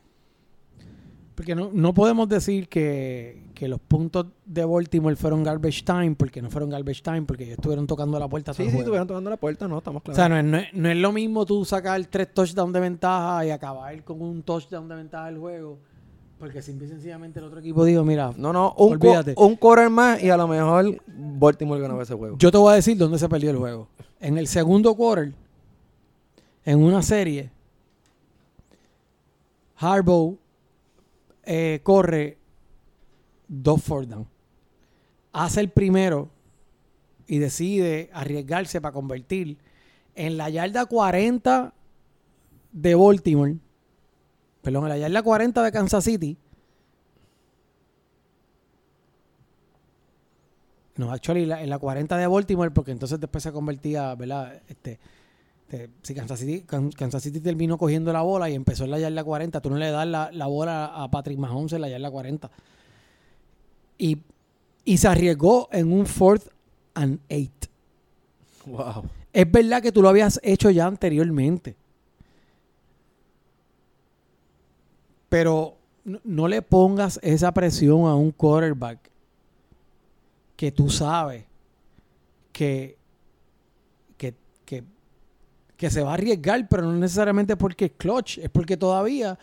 porque no, no podemos decir que, que los puntos de Baltimore fueron garbage time, porque no fueron garbage time, porque ellos estuvieron tocando la puerta. Sí, sí, juego. estuvieron tocando la puerta, no, estamos O claros. sea, no es, no es- no es lo mismo tú sacar tres touchdowns de ventaja y acabar con un touchdown de ventaja del juego, porque simple y sencillamente el otro equipo dijo, mira, no, no, un, co- un quarter más y a lo mejor Baltimore ganaba ese juego. Yo te voy a decir dónde se perdió el juego. En el segundo quarter, en una serie, Harbaugh eh, corre dos fourth down. Hace el primero y decide arriesgarse para convertir en la yarda 40 de Baltimore, perdón, en la yarda 40 de Kansas City. No, actually, la- en la 40 de Baltimore, porque entonces después se convertía, ¿verdad? Este, este, si Kansas City, Kan- Kansas City terminó cogiendo la bola y empezó en la yarda 40, tú no le das la, la bola a Patrick Mahomes en la yarda 40. Y, y se arriesgó en un fourth and eight. Wow. Es verdad que tú lo habías hecho ya anteriormente. Pero no, le pongas esa presión a un quarterback que tú sabes que, que, que, que se va a arriesgar, pero no necesariamente porque es clutch, es porque todavía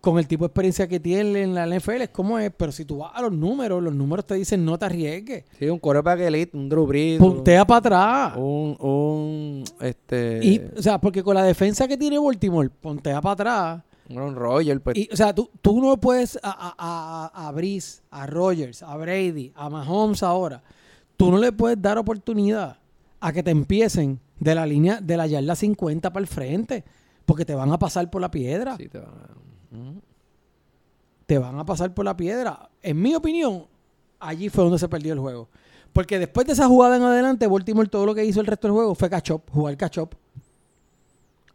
con el tipo de experiencia que tiene en la NFL es como es, pero si tú vas a los números, los números te dicen no te arriesgues. Sí, un quarterback elite, un Drew Brees. Puntea para atrás. Un, un, este... Y, o sea, porque con la defensa que tiene Baltimore, pontea para atrás. Un Roger, pues... Y, o sea, tú, tú no puedes a, a, a, a Breeze, a Rogers, a Brady, a Mahomes ahora. Tú no le puedes dar oportunidad a que te empiecen de la línea de la yarda 50 para el frente. Porque te van a pasar por la piedra. sí, te va a-. Te van a pasar por la piedra. En mi opinión, allí fue donde se perdió el juego. Porque después de esa jugada en adelante, Baltimore todo lo que hizo el resto del juego fue catch up, jugar catch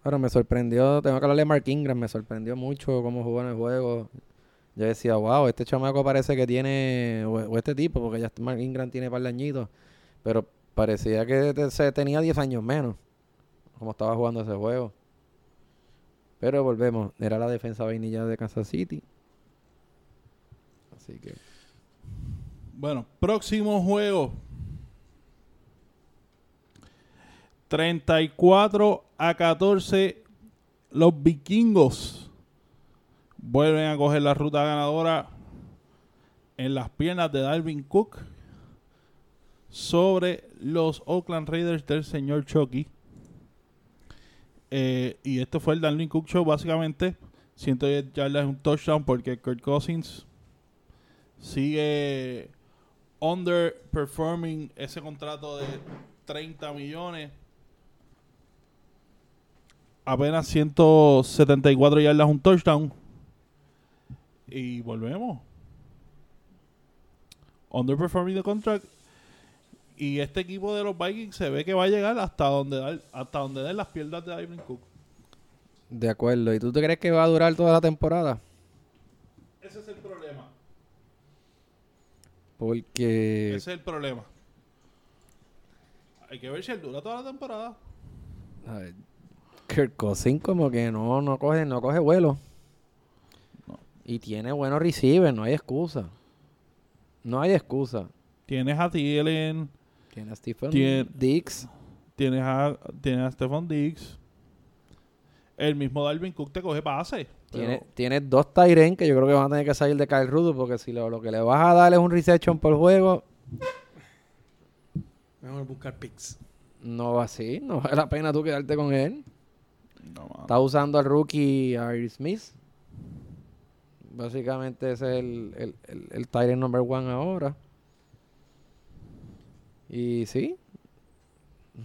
Ahora me sorprendió, tengo que hablarle a Mark Ingram, me sorprendió mucho cómo jugó en el juego. Yo decía, wow, este chamaco parece que tiene, o, este tipo, porque ya Mark Ingram tiene par de pero parecía que se tenía 10 años menos, como estaba jugando ese juego. Pero volvemos, era la defensa vainilla de Kansas City. Así que, Bueno, próximo juego. 34 a 14. Los vikingos vuelven a coger la ruta ganadora en las piernas de Dalvin Cook sobre los Oakland Raiders del señor Chucky. Eh, y esto fue el Dalvin Cook Show, básicamente. 110 yardas, un touchdown porque Kurt Cousins sigue underperforming ese contrato de 30 millones. Apenas 174 yardas, un touchdown. Y volvemos. Underperforming the contract. Y este equipo de los Vikings se ve que va a llegar hasta donde da- hasta donde den las piernas de Dalvin Cook. de acuerdo. ¿Y tú te crees que va a durar toda la temporada? Ese es el problema. Porque Ese es el problema. Hay que ver si él dura toda la temporada. A ver, Kirk Cousins como que no, no coge, no coge vuelo. No. Y tiene buenos receivers, no hay excusa. No hay excusa. Tienes a Thielen, Tiene a Stephen Tien- Dix. tienes a, tienes a Stephon Diggs. El mismo Dalvin Cook te coge pase. Tiene, pero- tiene dos Tyren que yo creo que van a tener que salir de Kyle Rudo porque si lo, lo que le vas a dar es un reception por juego, Mejor buscar picks. no va así. No vale la pena tú quedarte con él. No. Está usando al rookie Ari Smith. Básicamente ese es el, el, el, el end number one ahora. Y sí,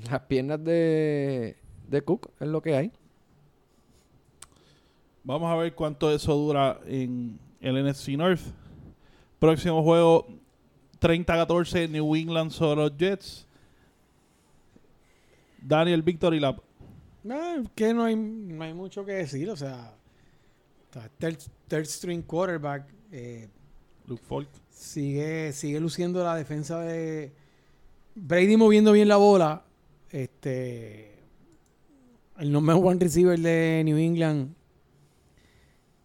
las piernas de, de Cook es lo que hay. Vamos a ver cuánto eso dura en el NFC North. Próximo juego 30-14 New England sobre los Jets. Daniel Victor y la No, es que no hay, no hay mucho que decir. O sea, third, third string quarterback eh, Luke Falk. sigue, sigue luciendo la defensa de Brady moviendo bien la bola. Este el number one receiver de New England.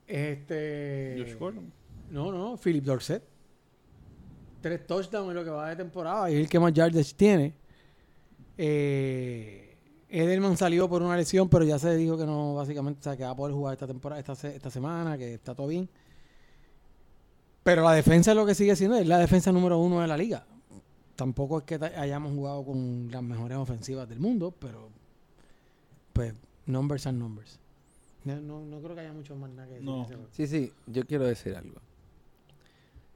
Este Josh Gordon. No, no, Philip Dorset. Tres touchdowns en lo que va de temporada y es el que más yards tiene. Eh, Edelman salió por una lesión, pero ya se dijo que no, básicamente, o sea, que va a poder jugar esta temporada, esta, se- esta semana, que está todo bien. Pero la defensa es lo que sigue siendo, es la defensa número uno de la liga. Tampoco es que hayamos jugado con las mejores ofensivas del mundo, pero pues numbers and numbers. No, no, no creo que haya mucho más nada que decir. No. Sí, sí, yo quiero decir algo.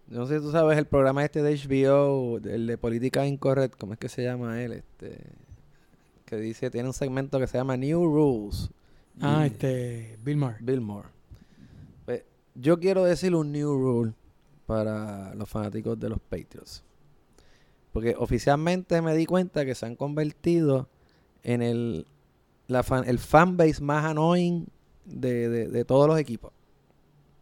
No sé si tú sabes el programa este de HBO, el de Política Incorrect, ¿cómo es que se llama él? Este, que dice, tiene un segmento que se llama New Rules. Ah, Y- este, Bill Maher. Bill Moore. Pues, yo quiero decir un new rule para los fanáticos de los Patriots. Porque oficialmente me di cuenta que se han convertido en el, la fan, el fanbase más annoying de, de, de todos los equipos.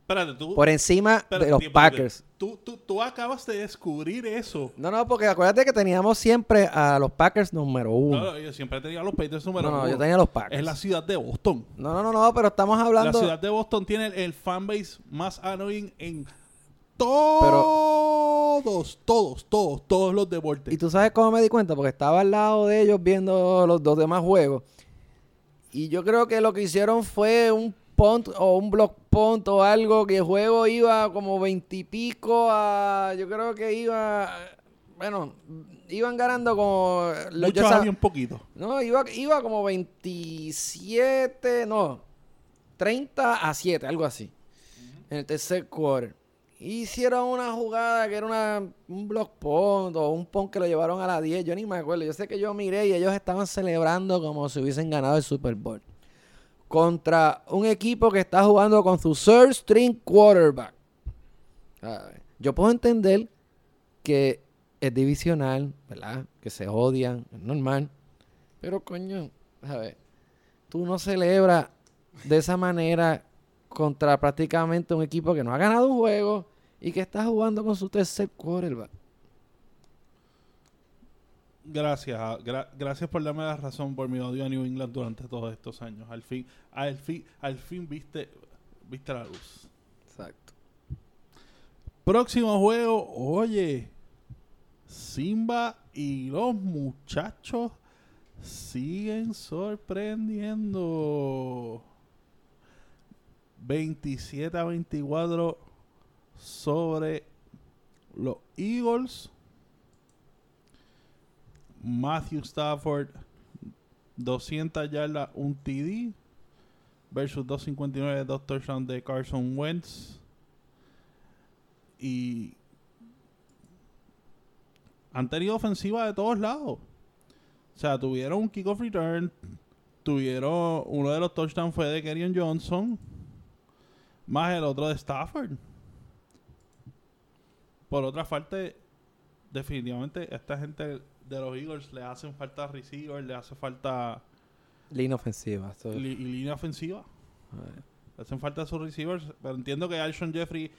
Espérate, tú. Por encima espérate, de los tiempo, Packers. Tú, tú, tú acabas de descubrir eso. No, no, porque acuérdate que teníamos siempre a los Packers número uno. No, no, yo siempre tenía los Patriots número No, no, uno. yo tenía los Packers. Es la ciudad de Boston. No, no, no, no, pero estamos hablando. La ciudad de Boston tiene el, el fanbase más annoying en todos, todos, todos, todos los deportes. Y tú sabes cómo me di cuenta, porque estaba al lado de ellos viendo los dos demás juegos. Y yo creo que lo que hicieron fue un punt o un block punt o algo que el juego iba como veintipico a. Yo creo que iba. Bueno, iban ganando como. lo- yo Muchos sab- había un poquito. No, iba, iba como 27, no, 30 a 7, algo así. En el tercer quarter. Hicieron una jugada que era una, un block punt o un punt que lo llevaron a la 10. Yo ni me acuerdo. Yo sé que yo miré y ellos estaban celebrando como si hubiesen ganado el Super Bowl. Contra un equipo que está jugando con su third string quarterback. Yo puedo entender que es divisional, ¿verdad? Que se odian, es normal. Pero coño, a ver, tú no celebras de esa manera contra prácticamente un equipo que no ha ganado un juego y que está jugando con su tercer quarterback. Gracias, gra- gracias por darme la razón por mi odio a New England durante todos estos años. Al fin, al fin, al fin viste, viste la luz. Exacto. Próximo juego, oye, Simba y los muchachos siguen sorprendiendo. 27 a 24 sobre los Eagles. Matthew Stafford, 200 yardas, un TD. Versus 259, dos touchdowns de Carson Wentz. Y han tenido ofensiva de todos lados. O sea, tuvieron un kickoff return. Tuvieron uno de los touchdowns fue de Kerryon Johnson. Más el otro de Stafford. Por otra parte, definitivamente esta gente de los Eagles le hacen falta receiver, le hace falta Línea ofensiva. li- y línea ofensiva. Le hacen falta sus receivers. Pero entiendo que Alshon Jeffrey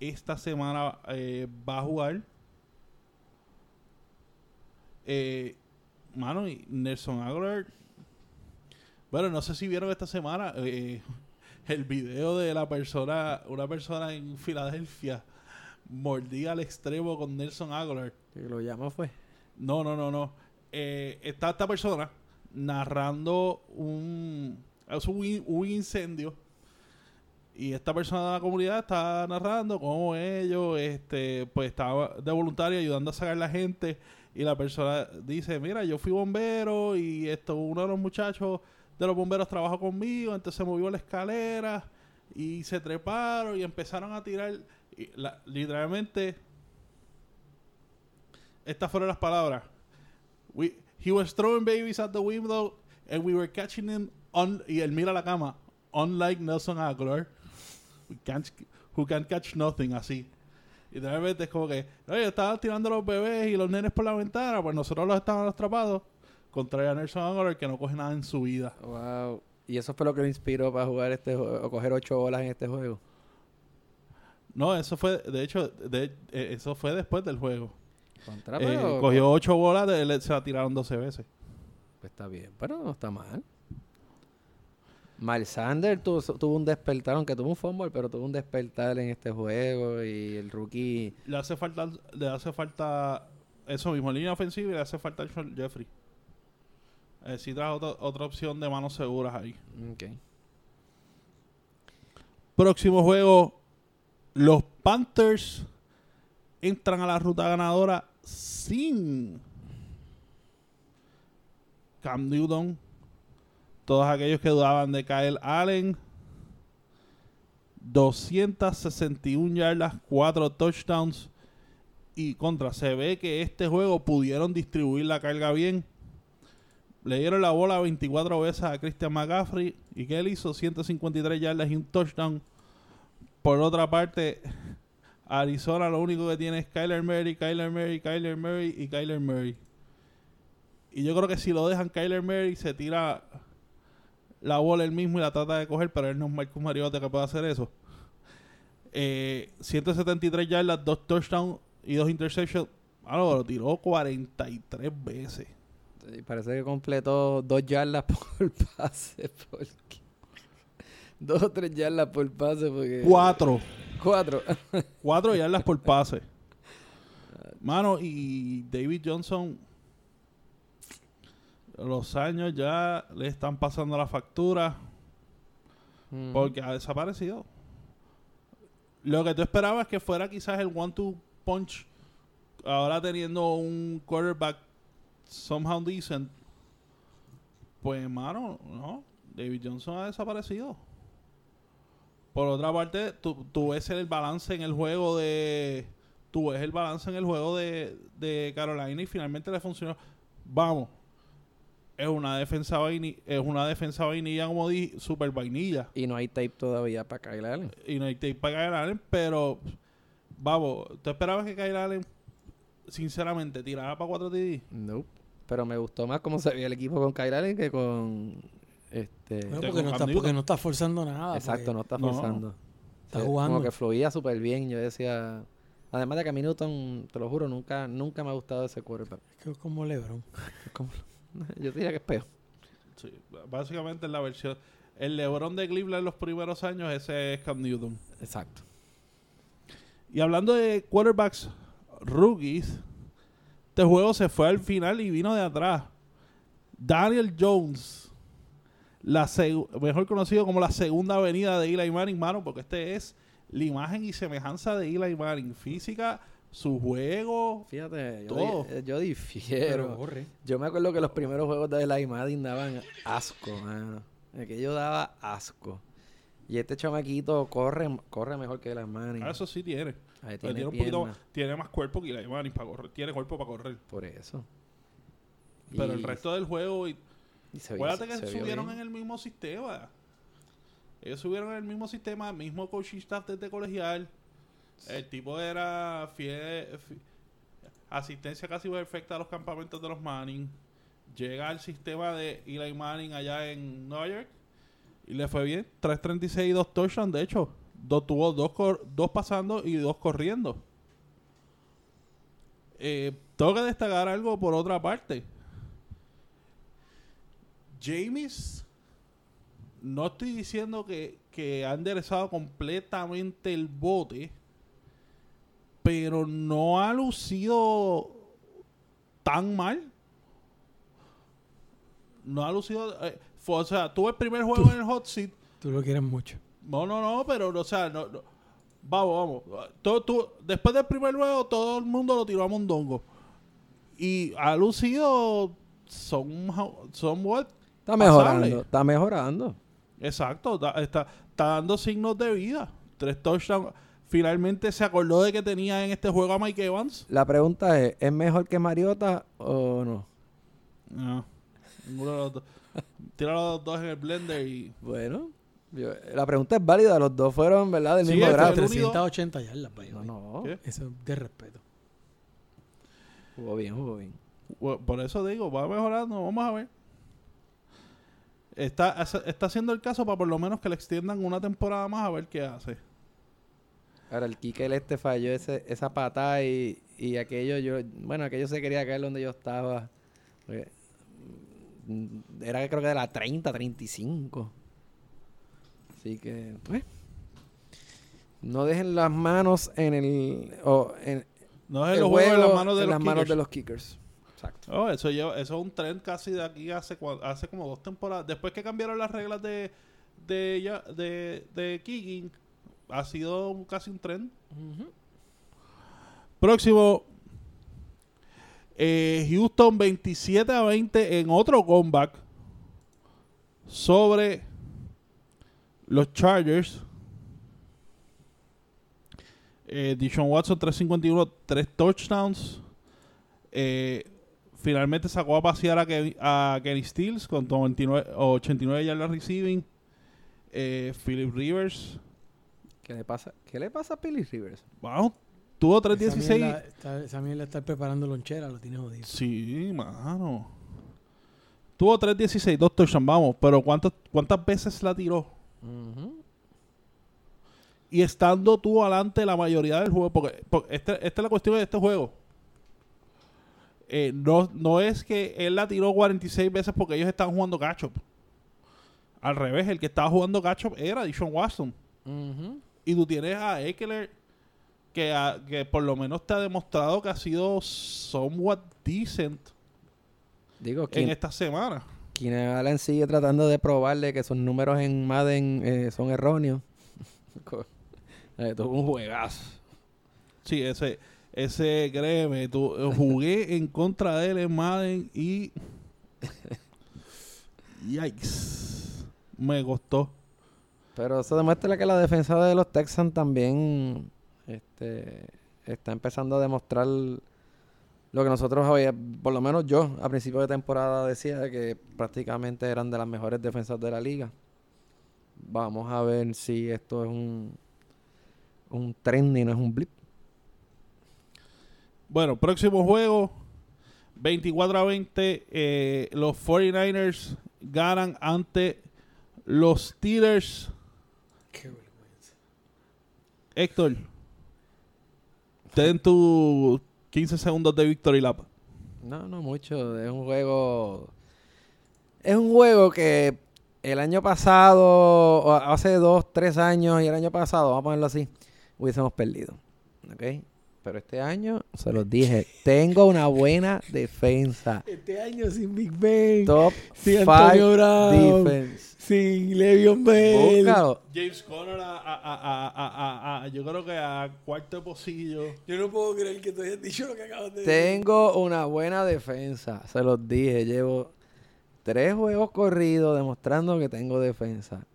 esta semana eh, va a jugar. Eh, mano, y Nelson Aguilar. Bueno, no sé si vieron esta semana eh, [laughs] el video de la persona, una persona en Filadelfia mordía al extremo con Nelson Aguilar. que lo llama fue. No, no, no, no. Eh, está esta persona narrando un, es un, un incendio y esta persona de la comunidad está narrando cómo ellos este, pues estaba de voluntario ayudando a sacar la gente y la persona dice, mira, yo fui bombero y esto uno de los muchachos de los bomberos trabajó conmigo, entonces se movió la escalera y se treparon y empezaron a tirar literalmente estas fueron las palabras. We, he was throwing babies at the window and we were catching him on y él mira la cama. Unlike Nelson Aguilar, we can't, who can catch nothing así. Y de repente es como que, oye, estaban tirando los bebés y los nenes por la ventana, pues nosotros los estábamos atrapados. Contra a Nelson Aguilar que no coge nada en su vida. Wow. Y eso fue lo que lo inspiró para jugar este juego, o coger ocho bolas en este juego. No, eso fue, de hecho, de, eh, eso fue después del juego. Contra, Eh, pero- cogió ocho bolas, se la tiraron 12 veces. Pues está bien, pero no está mal. Miles Sanders tuvo, tuvo un despertar, aunque tuvo un fumble, pero tuvo un despertar en este juego y el rookie... le hace falta le hace falta eso mismo línea ofensiva y le hace falta Alshon Jeffrey eh, sí trae otra, otra opción de manos seguras ahí Ok. próximo juego los Panthers entran a la ruta ganadora sin Cam Newton todos aquellos que dudaban de Kyle Allen 261 yardas 4 touchdowns y contra se ve que este juego pudieron distribuir la carga bien. Le dieron la bola 24 veces a Christian McCaffrey y que él hizo 153 yardas y un touchdown. Por otra parte Arizona lo único que tiene es Kyler Murray, Kyler Murray, Kyler Murray y Kyler Murray. Y yo creo que si lo dejan Kyler Murray se tira la bola él mismo y la trata de coger, pero él no es Marcus Mariota que puede hacer eso. Eh, 173 yardas, dos touchdowns y dos interceptions. Ah, no, lo tiró 43 veces. Parece que completó dos yardas [laughs] por pase. Porque... Dos o tres yardas por pase. Porque... Cuatro. Cuatro. [laughs] Cuatro yardas por pase. Mano, y David Johnson, los años ya le están pasando la factura porque ha desaparecido. Lo que tú esperabas que fuera quizás el one-two punch, ahora teniendo un quarterback somehow decent, pues, mano, no. David Johnson ha desaparecido. Por otra parte, tú, tú ves el balance en el juego de. Tú ves el balance en el juego de, de Carolina y finalmente le funcionó. Vamos. Es una defensa vainilla, es una defensa vainilla como di, super vainilla. Y no hay tape todavía para Kyle Allen. Y no hay tape para Kyle Allen, pero vamos, ¿tú esperabas que Kyle Allen sinceramente tirara para 4 TD? Nope. Pero me gustó más cómo se veía el equipo con Kyle Allen que con este. Bueno, porque, no está, Cam Newton. porque no está forzando nada. Exacto, no está No. forzando. Está jugando. Como que fluía súper bien. Yo decía. Además de que a mí Newton, te lo juro, nunca, nunca me ha gustado ese quarterback. Es que es como LeBron. Como- [laughs] Yo diría que es peor. Sí, básicamente es la versión. El LeBron de Cleveland en los primeros años, ese es Cam Newton. Exacto. Y hablando de quarterbacks rookies, este juego se fue al final y vino de atrás. Daniel Jones, la mejor conocido como la segunda avenida de Eli Manning, mano, porque este es la imagen y semejanza de Eli Manning. Física, su juego. Fíjate, yo, Todo. di- eh, yo difiero. Yo me acuerdo que los primeros juegos de la Madden daban asco, mano. Aquello daba asco. Y este chamaquito corre, corre mejor que las Manning. Ah, Eso sí tiene. Ahí tiene, tiene, un poquito, tiene más cuerpo que Eli Manning para correr. Tiene cuerpo para correr. por eso. Pero Y- el resto del juego y Acuérdate que se subieron bien. en el mismo sistema. Ellos subieron en el mismo sistema, mismo coaching staff desde colegial. El tipo era fiel, fi- asistencia casi perfecta a los campamentos de los Manning. Llega al sistema de Eli Manning allá en Nueva York y le fue bien. 3.36 y dos touchdowns, de hecho. Dos, tuvo dos, cor- dos pasando y dos corriendo. Eh, tengo que destacar algo por otra parte. James, no estoy diciendo que, que ha enderezado completamente el bote, pero no ha lucido tan mal. No ha lucido. eh, fue- o sea, tuvo el primer juego en el hot seat. Tú lo quieres mucho. No, no, no, pero, o sea, no, no. vamos, vamos. Todo, tú- después del primer juego, todo el mundo lo tiró a Mondongo. Y ha lucido. Son, somewhat Está mejorando, pasable. está mejorando. Exacto, da- está, está dando signos de vida. Tres touchdowns. Finalmente se acordó de que tenía en este juego a Mike Evans. La pregunta es, ¿es mejor que Mariota o no? No. Ninguno de los dos. Tira los dos en el blender y. Bueno, yo- la pregunta es válida. Los dos fueron, ¿verdad? Del Sí, mismo draft. único- 380 yardas, No, no. ¿Qué? Eso es de respeto. Jugó bien, jugó bien. Por eso digo, va mejorando, vamos a ver. Está, está haciendo el caso para por lo menos que le extiendan una temporada más a ver qué hace. Ahora, el Kike este falló ese, esa patada y, y aquello, yo, bueno, aquello se quería caer donde yo estaba. Mm, Era creo que de la 30, 35. Así que, pues. No dejen las manos en el. O en No es el el juego en las manos de en los las manos de los kickers. Exacto. Oh, eso, lleva, eso es un tren casi de aquí hace, hace como dos temporadas. Después que cambiaron las reglas de, de, de, de kicking, ha sido un- casi un tren. Próximo. eh, Houston 27 a 20 en otro comeback sobre los Chargers. Eh, Dishon Watson 351, 3 touchdowns. Eh, finalmente sacó a pasear a, Kevin- a Kenny Stills con 99, 89 yardas receiving. Eh, Philip Rivers ¿Qué le pasa? ¿Qué le pasa a Billy Rivers? Wow, tuvo Esa 316. mierda está- preparando lonchera, lo tiene jodido. Sí, mano. Tuvo 316, dos touchdowns, vamos. Pero ¿cuántas, ¿cuántas veces la tiró? Y estando tú adelante la mayoría del juego. Porque, porque este- esta es la cuestión de este juego. Eh, no, no es que él la tiró 46 veces porque ellos estaban jugando catch Al revés, el que estaba jugando catch era Dishon Watson. Y tú tienes a Eckler que, ha- que por lo menos te ha demostrado que ha sido somewhat decent Digo, en ¿quién, esta semana. Keenan Allen sigue tratando de probarle que sus números en Madden eh, son erróneos. [laughs] Eh, tuvo un juegazo. Sí, ese, ese, créeme, tú, eh, jugué en contra de él en Madden y. [laughs] Yikes. Me costó. Pero eso demuestra que la defensa de los Texans también este, está empezando a demostrar lo que nosotros había, por lo menos yo a principio de temporada decía que prácticamente eran de las mejores defensas de la liga. Vamos a ver si esto es un, un trend y no es un blip. Bueno, próximo juego. 24 a 20. eh, los 49ers ganan ante los Steelers. Qué vergüenza. Héctor, ten tus 15 segundos de victory lap. No, no mucho. Es un juego. Es un juego que el año pasado, hace dos, tres años y el año pasado, vamos a ponerlo así, hubiésemos perdido. ¿Ok? Pero este año, se los dije, tengo una buena defensa. Este año sin Big Ben, Top sin 5 Antonio Brown, defense. sin Le'Veon Bell. Búscalo. James Conner a, a- a- a- a- a- a- yo creo que a cuarto pocillo. Yo no puedo creer que tú hayas dicho lo que acabas de decir. Tengo una buena defensa. Se los dije. Llevo tres juegos corridos demostrando que tengo defensa.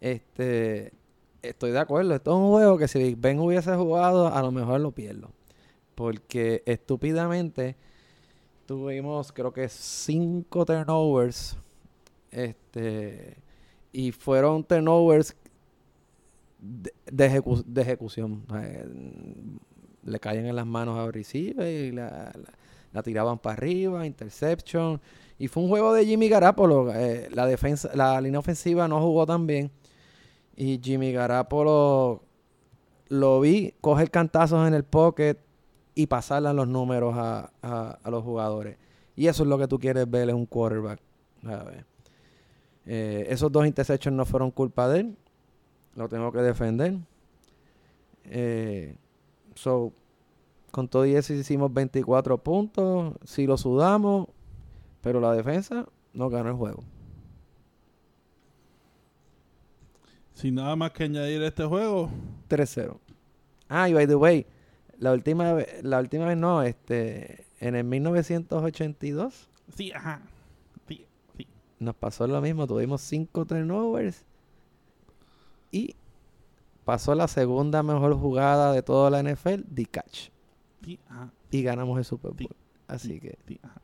Este, estoy de acuerdo. Esto es un juego que si Ben hubiese jugado, a lo mejor lo pierdo. Porque estúpidamente tuvimos, creo que cinco turnovers. Este, y fueron turnovers de, de ejecu- de ejecución. Le caían en las manos a receiver y la tiraban para arriba, interception. Y fue un juego de Jimmy Garapolo. eh, la defensa, la línea ofensiva no jugó tan bien. Y Jimmy Garapolo lo vi coger cantazos en el pocket y pasarle los números a, a- los jugadores. Y eso es lo que tú quieres ver en un quarterback. A. Eh, esos dos interceptions no fueron culpa de él. Lo tengo que defender. Eh, so, con todo y eso hicimos 24 puntos. Si lo sudamos, pero la defensa no ganó el juego. Sin nada más que añadir a este juego. 3-0. Ah, y by the way, la última vez, la última vez no, este, en el 1982 Sí, ajá. Sí, sí. nos pasó lo mismo. Tuvimos 5 turnovers y pasó la segunda mejor jugada de toda la NFL, the catch. sí, ajá. Y ganamos el Super Bowl. Sí. Así que Sí, ajá.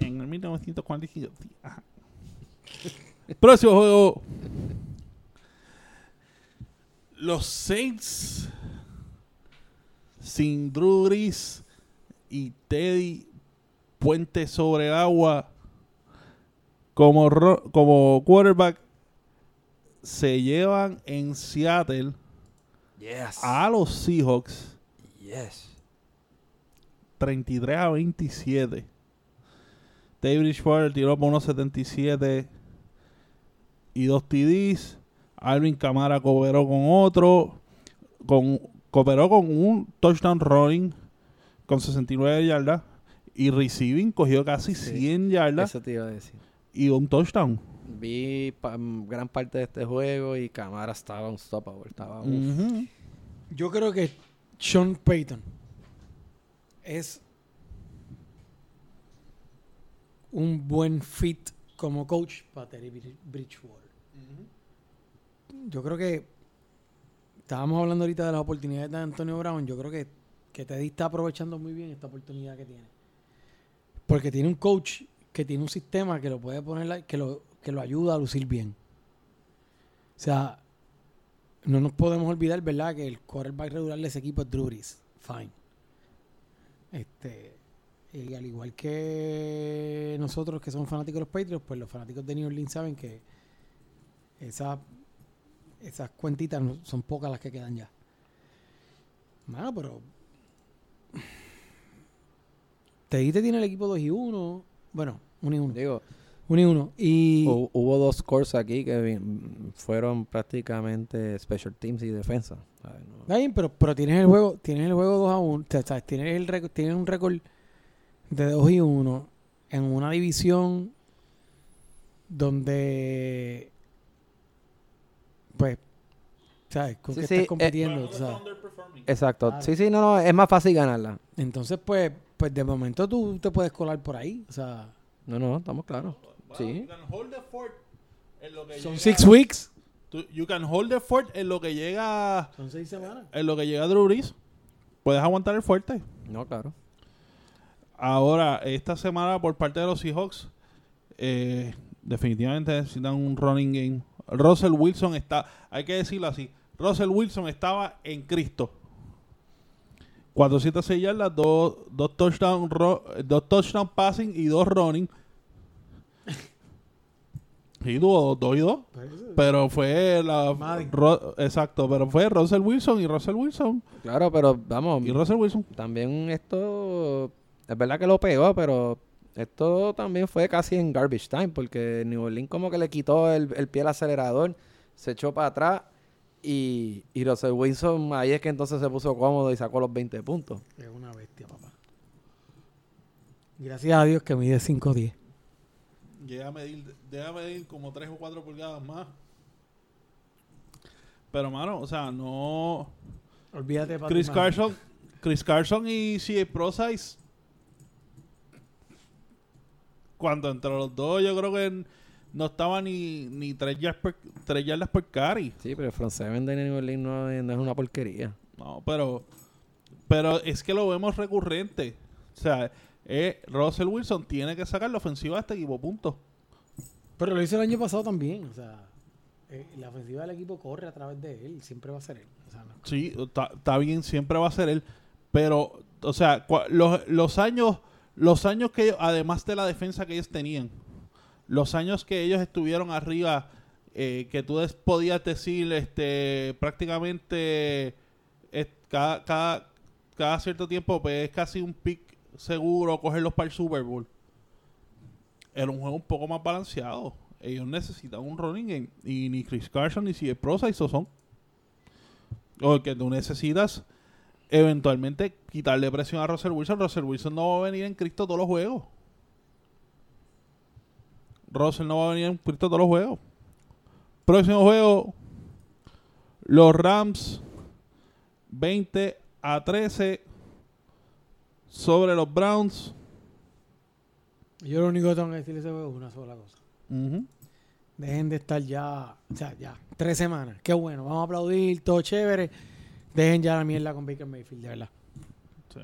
En el 1945. Sí, ajá. [laughs] Próximo juego. Los Saints sin Drew Brees y Teddy Puente sobre el agua como, como quarterback se llevan en Seattle yes. a los Seahawks yes. 33 a 27. David Bridgewater tiró por unos 77 y dos TDs. Alvin Camara cooperó con otro. Con, cooperó con un touchdown running con 69 yardas. Y receiving cogió casi Sí, 100 yardas Eso te iba a decir. y un touchdown. Vi pa- m- gran parte de este juego y Camara estaba unstoppable. Estaba uf. Ujú. Yo creo que Sean Payton es un buen fit como coach para Terry Brid- Bridgewater. Yo creo que estábamos hablando ahorita de las oportunidades de Antonio Brown. Yo creo que, que Teddy está aprovechando muy bien esta oportunidad que tiene. Porque tiene un coach que tiene un sistema que lo puede poner, que lo, que lo ayuda a lucir bien. O sea, no nos podemos olvidar, ¿verdad? Que el quarterback regular de ese equipo es Drew. Fine. Este, y al igual que nosotros que somos fanáticos de los Patriots, pues los fanáticos de New Orleans saben que esa, esas cuentitas son pocas las que quedan ya. Mano, pero. Teddy tiene el equipo 2 y 1. Bueno, 1 y 1. Digo, 1 y 1. Y. hu- hubo dos scores aquí que fueron prácticamente special teams y defensa. ¿sabes? No- bien, pero, pero tienes el juego, tienes el juego 2 a 1, o sea, tienes el récord- tienes un récord de 2 y 1 en una división donde pues sabes con Sí, qué sí, estás eh, compitiendo, sabes. Exacto. Claro. Sí, sí, no, no, es más fácil ganarla. Entonces, pues, pues de momento tú te puedes colar por ahí, o sea, No, no, estamos claros. Sí. You can hold the fort en lo que son llega- 6 weeks. tú- You can hold the fort en lo que llega Son 6 semanas. en lo que llega Drew Brees. Puedes aguantar el fuerte. No, claro. Ahora, esta semana por parte de los Seahawks, eh, definitivamente necesitan un running game. Russell Wilson está, hay que decirlo así, Russell Wilson estaba en Cristo. 406 yardas, dos, dos touchdown, ro- dos touchdown passing y dos running. [laughs] Y tuvo dos y dos. Pero fue la... Ro- exacto, pero fue Russell Wilson y Russell Wilson. Claro, pero vamos, Y Russell Wilson. también esto, es verdad que lo pegó, pero esto también fue casi en garbage time, porque New Orleans como que le quitó el, el pie al acelerador, se echó para atrás y, y Russell Wilson ahí es que entonces se puso cómodo y sacó los 20 puntos. Es una bestia, papá. Gracias a Dios que mide 5'10. Llega a medir, llega a medir como 3 o 4 pulgadas más. Pero, mano, o sea, no. Olvídate, Chris. Carson, Chris Carson y CJ Prosize. Cuando entre los dos, yo creo que no estaba ni, ni 3 yardas por, tres yardas por carry. Sí, pero el front seven de New Orleans no, es- no es una porquería. No, pero. Pero es que lo vemos recurrente. O sea, eh, Russell Wilson tiene que sacar la ofensiva de este equipo, punto. Pero lo hizo el año pasado también. O sea, eh, la ofensiva del equipo corre a través de él. Siempre va a ser él. O sea, no- Sí, está está bien, siempre va a ser él. Pero, o sea, los, los años, los años que ellos, además de la defensa que ellos tenían, los años que ellos estuvieron arriba, eh, que tú podías decir, este, prácticamente cada, cada, cada cierto tiempo, pues es casi un pick seguro cogerlos para el Super Bowl. Era un juego un poco más balanceado. Ellos necesitan un running game. Y ni Chris Carson ni si Prosa y son. O que tú necesitas eventualmente quitarle presión a Russell Wilson. Russell Wilson no va a venir en Cristo todos los juegos. Russell no va a venir en Cristo todos los juegos. Próximo juego. Los Rams 20 a 13 sobre los Browns. Yo lo único que tengo que decirle a ese juego es una sola cosa. Dejen de estar ya, o sea, ya, tres semanas. Qué bueno, vamos a aplaudir, todo chévere. Dejen ya la mierda con Baker Mayfield, de verdad. Sí.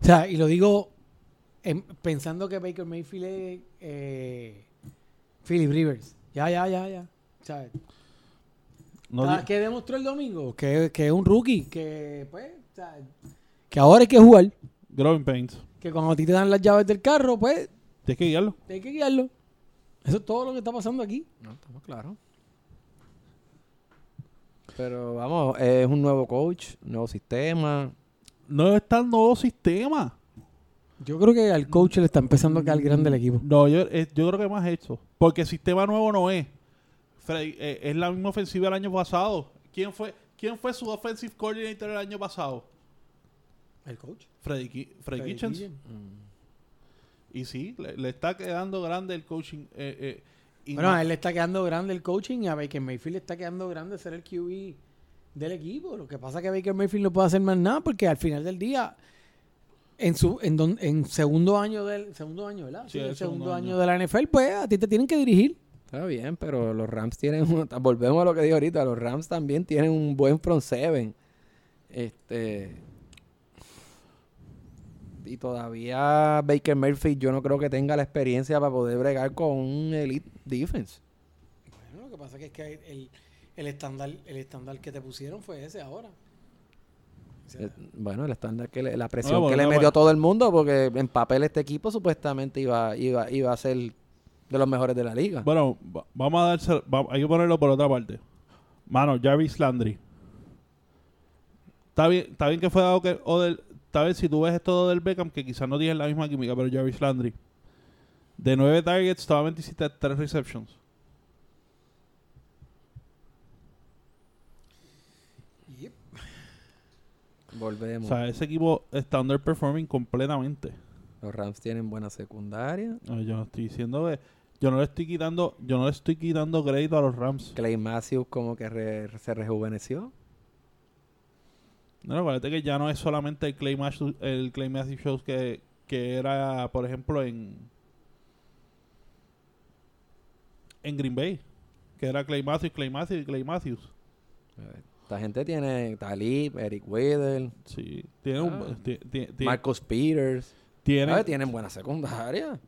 O sea, y lo digo pensando que Baker Mayfield es eh, Philip Rivers. Ya, ya, ya, ya. O sea, No ¿Qué demostró el domingo? Que, que es un rookie, que pues, o sea, que ahora hay que jugar. Growing Pains. Que cuando a ti te dan las llaves del carro, pues, Tienes que guiarlo. hay que guiarlo. Eso es todo lo que está pasando aquí. No, estamos claros. Pero vamos, es un nuevo coach, nuevo sistema. No está el nuevo sistema. Yo creo que al coach le está empezando a caer grande el equipo. No, yo, eh, yo creo que más hecho. Porque sistema nuevo no es. Freddy, eh, es la misma ofensiva del año pasado. ¿Quién fue, ¿Quién fue su offensive coordinator el año pasado? ¿El coach? Freddy, Ki- Freddy Kitchens. Y sí, le, le está quedando grande el coaching. eh, eh, y Bueno, a él le está quedando grande el coaching y a Baker Mayfield le está quedando grande ser el QB del equipo. Lo que pasa es que Baker Mayfield no puede hacer más nada porque al final del día, en su en, don- en segundo año del segundo año, ¿verdad? Sí, Sí, el segundo, segundo año. año. de la NFL, pues a ti te tienen que dirigir. Está bien, pero los Rams tienen, un- volvemos a lo que dije ahorita, los Rams también tienen un buen front seven. Este y todavía Baker Mayfield yo no creo que tenga la experiencia para poder bregar con un elite defense. Bueno, lo que pasa es que, el, el estándar, el estándar que te pusieron fue ese ahora. O sea, Eh, Bueno, el estándar que le- la presión bueno, que le bueno. metió a todo el mundo, porque en papel este equipo supuestamente iba, iba, iba a ser de los mejores de la liga. Bueno, va- vamos a darse, va- hay que ponerlo por otra parte. Mano, Jarvis Landry. Está bien, está bien que fue dado que Odell, está bien si tú ves esto del Beckham, que quizás no tienen la misma química, pero Jarvis Landry. De nueve targets, solamente hiciste tres receptions. yep. O Volvemos. sea, ese equipo está underperforming completamente. Los Rams tienen buena secundaria. No, yo no estoy diciendo que yo no le estoy quitando, yo no le estoy quitando crédito a los Rams. Clay Matthews como que re- se rejuveneció. No, acuérdate que ya no es solamente el Clay Matthews, el Clay Matthews Shows que, que era, por ejemplo, en en Green Bay, que era Clay Matthews, Clay Matthews y Clay Matthews. Esta gente tiene Talib, Eric Weddle, Sí, tiene un Ah. ti- ti- ti- Marcus Peters. tiene- ¿Sabes? Tienen buena secundaria.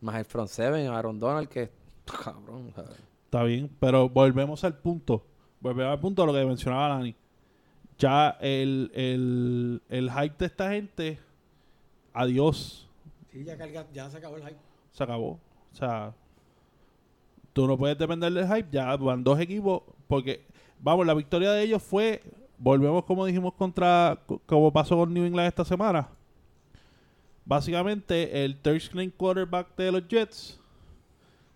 Más el front seven, Aaron Donald, que cabrón. ¿sabes? está bien, pero volvemos al punto, volvemos al punto de lo que mencionaba Lani. Ya el, el, el hype de esta gente, adiós, Sí, ya, carga- ya se acabó el hype. se acabó. O sea, tú no puedes depender del hype. Ya van dos equipos. Porque, vamos, la victoria de ellos fue. Volvemos como dijimos contra. co- Como pasó con New England esta semana. Básicamente, el third string quarterback de los Jets.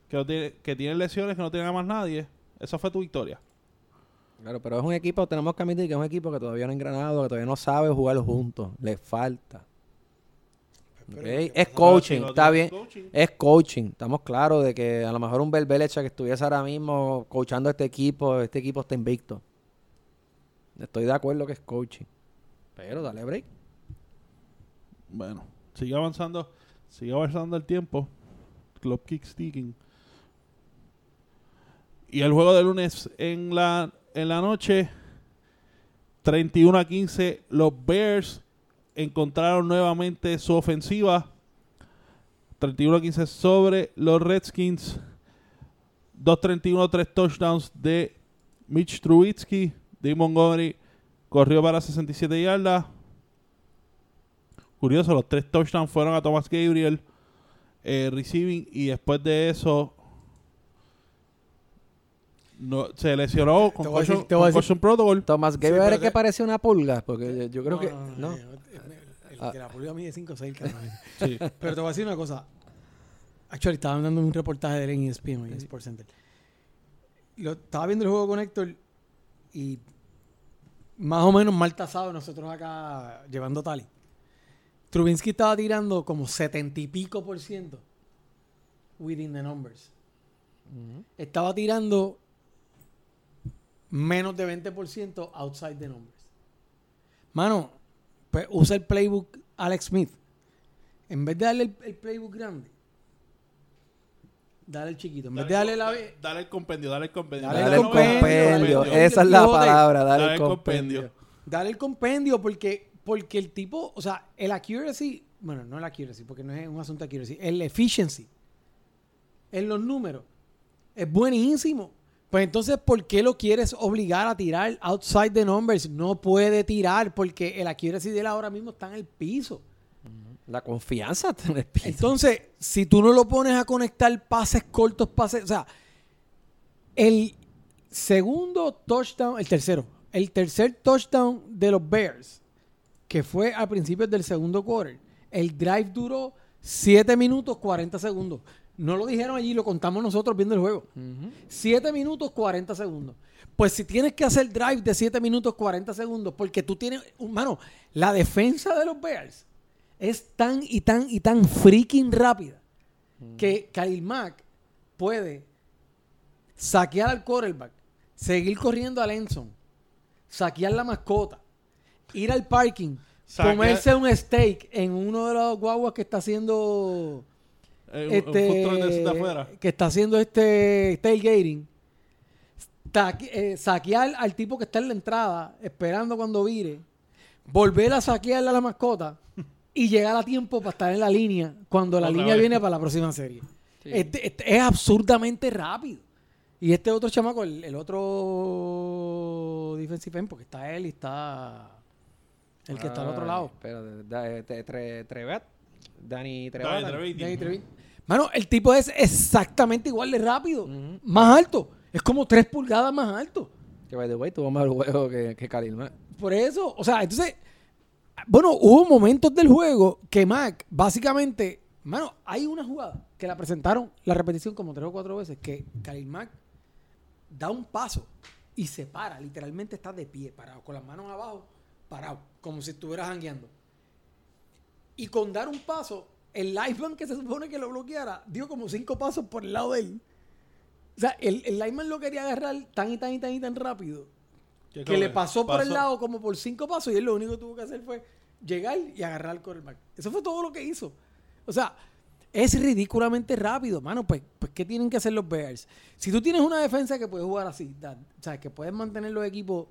Que, no tiene, que tiene lesiones, que no tiene a más nadie. Esa fue tu victoria. Claro, pero es un equipo, tenemos que admitir que es un equipo que todavía no ha engranado, que todavía no sabe jugar juntos. Le falta. Pero, Ok, ¿qué Es coaching, está bien. coaching. Es coaching. Estamos claros de que a lo mejor un Belbelecha que estuviese ahora mismo coachando este equipo, este equipo está invicto. Estoy de acuerdo que es coaching. Pero dale break. Bueno, sigue avanzando. Sigue avanzando el tiempo. Club Kick Sticking. Y el juego de lunes en la, en la noche. 31 a 15. Los Bears encontraron nuevamente su ofensiva. 31 a 15 sobre los Redskins. 2.31, 3 touchdowns de Mitch Trubisky. Dave Montgomery corrió para 67 yardas. Curioso, los tres touchdowns fueron a Thomas Gabriel eh, receiving y después de eso no, se lesionó con decir- concussion protocol. Tomás Sí, Gabriel pero es que que- parece una pulga, porque yo creo No, que no, no. no, El, el Ah. de la pulga mide 5 o 6, cabrón. Sí. Pero te voy a decir una cosa. Actually, estaba dando un reportaje de él en ESPN, en Sports Center. Lo, estaba viendo el juego con Héctor y más o menos mal tasado nosotros acá llevando tali. Trubinsky estaba tirando como 70 y pico por ciento within the numbers. Estaba tirando menos de 20% outside the numbers. Mano, pues usa el playbook Alex Smith. En vez de darle el, el playbook grande, dale el chiquito. En vez de darle la... dale, dale el compendio, dale el compendio. Dale Dale el compendio, compendio. dale el Esa es la palabra, dale, Dale el el compendio. compendio. Dale el compendio porque, porque el tipo, o sea, el accuracy, bueno, no el accuracy, porque no es un asunto de accuracy, el efficiency en los números es buenísimo. Pues entonces, ¿por qué lo quieres obligar a tirar outside the numbers? No puede tirar porque el accuracy de él ahora mismo está en el piso. La confianza está en el piso. Entonces, si tú no lo pones a conectar pases cortos, pases, o sea, el segundo touchdown, el tercero, el tercer touchdown de los Bears, que fue al principio del segundo quarter, el drive duró 7 minutos 40 segundos. No lo dijeron allí, lo contamos nosotros viendo el juego. 7 minutos 40 segundos. Pues si tienes que hacer drive de 7 minutos 40 segundos, porque tú tienes, mano, la defensa de los Bears es tan y tan y tan freaking rápida que Khalil Mack puede saquear al quarterback, seguir corriendo al Enson, saquear la mascota, ir al parking, Saquear- comerse un steak en uno de los guaguas que está haciendo Eh, un este, food truck de afuera. que está haciendo este tailgating, eh, saquear al tipo que está en la entrada, esperando cuando vire, volver a saquearle a la mascota y llegar a tiempo para estar en la línea cuando la Otra línea vez. viene para la próxima serie. Este- este es absurdamente rápido. Y este otro chamaco, el, el otro defensive end, porque está él y está el que está al otro Ay, lado. Pero, da- eh, Trevet. Dani. Treviti. Danny Treviño. Mano, el tipo es exactamente igual de rápido, más alto. Es como tres pulgadas más alto. Que, by the way, tuvo más juego que, que Khalil Mack. Por eso, o sea, entonces, bueno, hubo momentos del juego que Mac, básicamente, mano, hay una jugada que la presentaron, la repetición como tres o cuatro veces, que Khalil Mack da un paso y se para, literalmente está de pie, parado, con las manos abajo, parado, como si estuviera jangueando. Y con dar un paso, el lineman que se supone que lo bloqueara, dio como cinco pasos por el lado de él. O sea, el, el lineman lo quería agarrar tan y tan y tan y tan rápido ¿Qué que le pasó por el lado como por cinco pasos y él lo único que tuvo que hacer fue llegar y agarrar al quarterback. Eso fue todo lo que hizo. O sea, es ridículamente rápido, mano. Pues, pues ¿qué tienen que hacer los Bears? Si tú tienes una defensa que puede jugar así, o sea, que puedes mantener los equipos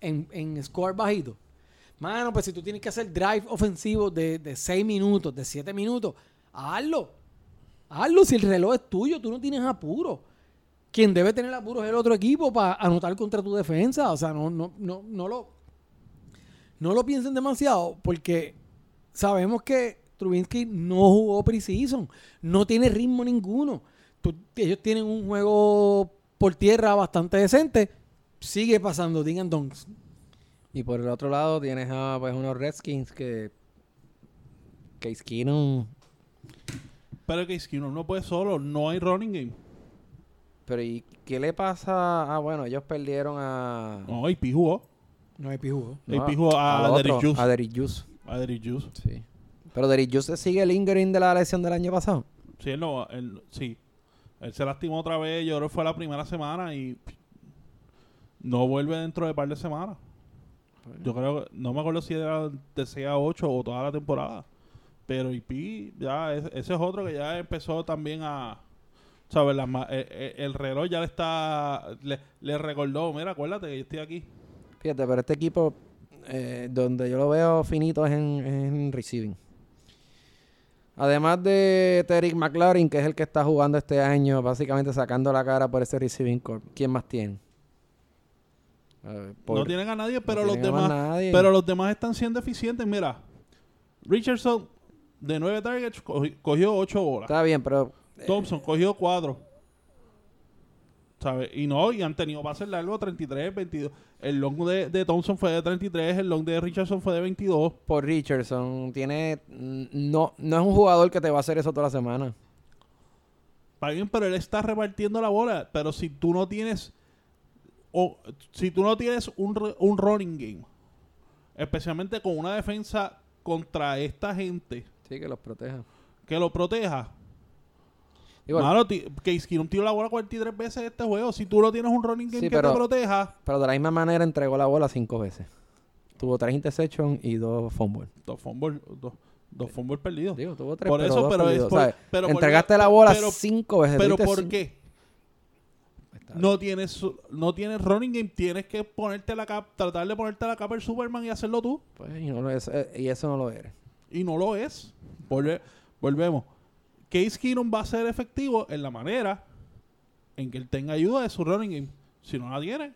en, en score bajito, mano, pues si tú tienes que hacer drive ofensivo de, de 6 minutos, de 7 minutos, hazlo. Hazlo si el reloj es tuyo, tú no tienes apuro. Quien debe tener apuro es el otro equipo para anotar contra tu defensa. O sea, no, no, no, no lo, no lo piensen demasiado porque sabemos que Trubinsky no jugó preseason, no tiene ritmo ninguno. Tú- ellos tienen un juego por tierra bastante decente. Sigue pasando, digan donks. Y por el otro lado tienes a pues, unos Redskins que. Case Keenum. Pero que Skinner no puede solo, no hay running game. Pero ¿y qué le pasa? Ah, bueno, ellos perdieron a. No, AP jugó. No hay jugó. no, AP jugó a al Derrick Juice. A Derrick Juice. A Derrick Juice. Sí. Pero Derrick Juice sigue lingering de la lesión del año pasado. Sí, él no, él, sí. Él se lastimó otra vez, yo creo que fue la primera semana y no vuelve dentro de par de semanas. Yo creo que, no me acuerdo si era de 6 a 8 o toda la temporada. Pero IP, ya, es- ese es otro que ya empezó también a. ¿Sabes? Las ma- eh, eh, el reloj ya le está. Le, le recordó, mira, acuérdate que yo estoy aquí. Fíjate, pero este equipo, eh, donde yo lo veo finito es en, en receiving. Además de Terry McLaurin, que es el que está jugando este año, básicamente sacando la cara por ese receiving core. ¿Quién más tiene? Ver, por- no tienen a nadie, pero no los demás. nadie. Pero los demás están siendo eficientes. Mira, Richardson, de 9 targets, cogi- cogió 8 bolas. Está bien, pero Thompson cogió 4. ¿Sabes? Y no, y han tenido pases largos 33, 22. El long de, de Thompson fue de 33, el long de Richardson fue de 22. por Richardson tiene no no es un jugador que te va a hacer eso toda la semana. Está bien, pero él está repartiendo la bola. Pero si tú no tienes. O si tú no tienes un, un running game, especialmente con una defensa contra esta gente Sí, que los proteja. que lo proteja. Igual, Mano, Case Keenum tiró la bola 43 veces este juego. Si tú no tienes un running game Sí, que pero- te proteja, pero de la misma manera entregó la bola cinco veces. Tuvo tres interceptions y dos fumbles. dos fumbles, dos, dos fumbles perdidos. Digo, tuvo tres, Por pero eso, dos pero es Entregaste la bola pero- cinco veces. Pero ¿por qué? No tienes, no tienes running game, tienes que ponerte la capa, tratar de ponerte la capa del Superman y hacerlo tú. Pues, y, no lo es, eh, y eso no lo eres. Y no lo es. Volve- volvemos. Case Keenum va a ser efectivo en la manera en que él tenga ayuda de su running game. Si no la tiene,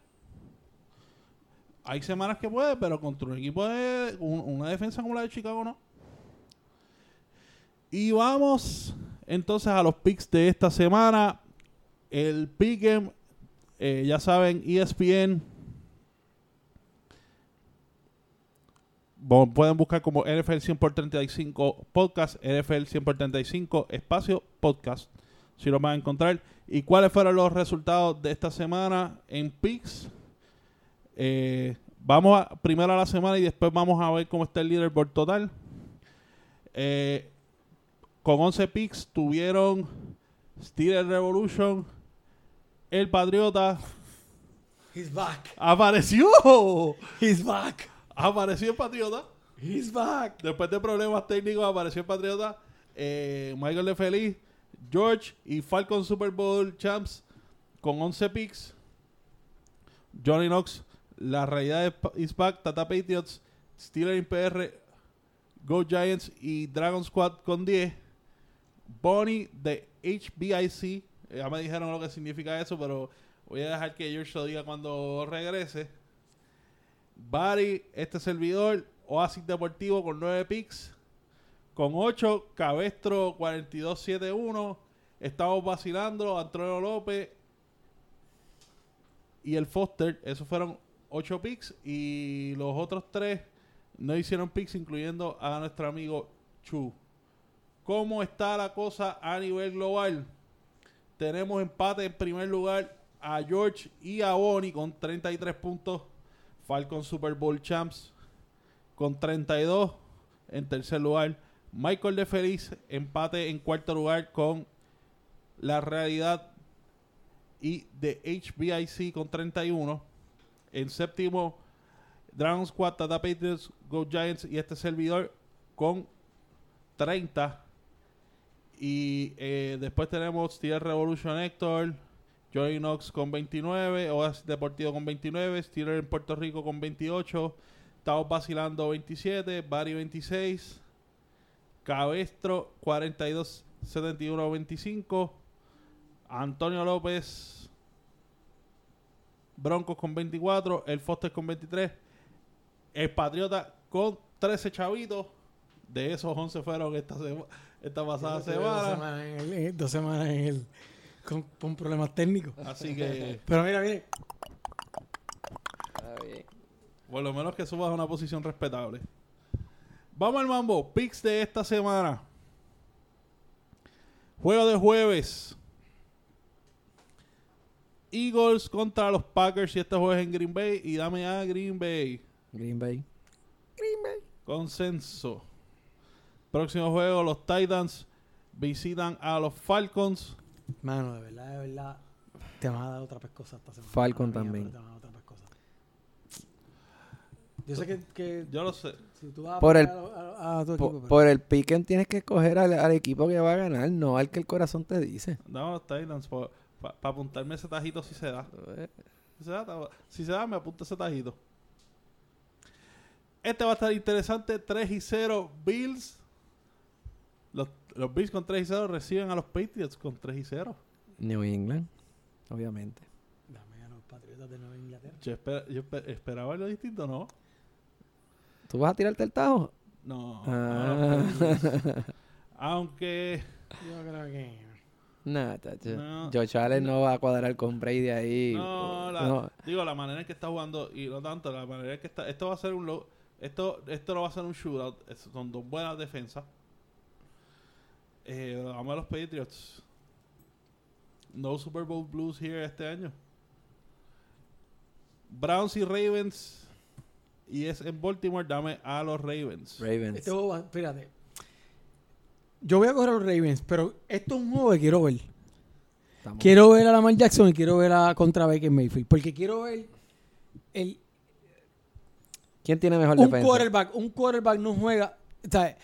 hay semanas que puede, pero contra un equipo de un- una defensa como la de Chicago no. Y vamos entonces a los picks de esta semana. El pick'em, eh, ya saben, ESPN. Pueden buscar como NFL 100 por 35 podcast, NFL 100 por 35 espacio podcast, si lo van a encontrar. ¿Y cuáles fueron los resultados de esta semana en picks? Eh, vamos a, primero a la semana y después vamos a ver cómo está el leaderboard total. Eh, con 11 picks tuvieron Steelers Revolution, El Patriota, He's back. apareció, He's back. apareció el Patriota. He's back. Después de problemas técnicos apareció el Patriota, eh, Michael de Feliz, George y Falcon Super Bowl Champs con 11 picks. Johnny Knox, La Realidad is Back, Tata Patriots, Steelers in PR, Go Giants y Dragon Squad con 10. Bonnie de HBIC, ya me dijeron lo que significa eso, pero Voy a dejar que George lo diga cuando regrese. Bari, este servidor, Oasis Deportivo con 9 picks. Con 8, Cabestro 4271. Estamos vacilando, Antonio López y el Foster. Esos fueron 8 picks. Y los otros 3 no hicieron picks, incluyendo a nuestro amigo Chu. ¿Cómo está la cosa a nivel global? Tenemos empate en primer lugar a George y a Bonnie con 33 puntos. Falcon Super Bowl Champs con 32 en tercer lugar. Michael de Feliz empate en cuarto lugar con la realidad y de HBIC con 31. En séptimo, Dragon Squad, Tata Patriots, Go Giants y este servidor con 30. Y eh, después tenemos Steel Revolution Héctor, Joey Knox con 29, Oasis Deportivo con 29, Steeler en Puerto Rico con 28, Estamos vacilando 27, Barry 26, Cabestro 42, 71, 25, Antonio López Broncos con 24, el Foster con 23, el Patriota con 13 chavitos. De esos 11 fueron esta, sema- esta pasada Dos semana. semanas en el- en- dos semanas en el, con, con problemas técnicos. Así que, [laughs] Pero mira, mire, Está bien. por lo menos que subas a una posición respetable. Vamos al mambo. Picks de esta semana. Juego de jueves. Eagles contra los Packers y este jueves en Green Bay. Y dame a Green Bay. Green Bay. Consenso. Próximo juego, los Titans visitan a los Falcons. mano, de verdad, de verdad, te van a dar otra pescosa esta semana. Falcon mía, también. pero Te van a dar otra pescosa. Yo sé que, que Yo lo sé. si tú vas a Por el- a, a- a tu Po- equipo, pero- por el piquen tienes que escoger al, al equipo que va a ganar, no al que el corazón te dice. No, los Titans. Para apuntarme ese tajito si se da. Si se da, si se da, me apunta ese tajito. Este va a estar interesante. 3 y 0 Bills. Los, los Bills con 3 y 0 reciben a los Patriots con 3 y 0. New England, obviamente. Dame a los Patriotas de Nueva Inglaterra. Yo, esper- yo esper- esperaba algo distinto, ¿no? ¿Tú vas a tirarte el tajo? No. Ah. Patriots. Aunque. Yo creo que... No, tacho. No. Josh Allen no va a cuadrar con Brady ahí. No, la- No. digo, la manera en que está jugando, y no tanto, la manera en que está. Esto va a ser un. lo- esto, esto no va a ser un shootout. es- son dos buenas defensas. Eh, vamos a los Patriots. No Super Bowl Blues here este año. Browns y Ravens. Y es en Baltimore. Dame a los Ravens. Ravens. Este juego, va- espérate. Yo voy a coger a los Ravens, pero esto es un juego que quiero ver. Estamos- Quiero ver a Lamar Jackson y quiero ver a contra Baker Mayfield. Porque quiero ver el, ¿Quién tiene mejor un defensa? quarterback. Un quarterback no juega. o sea,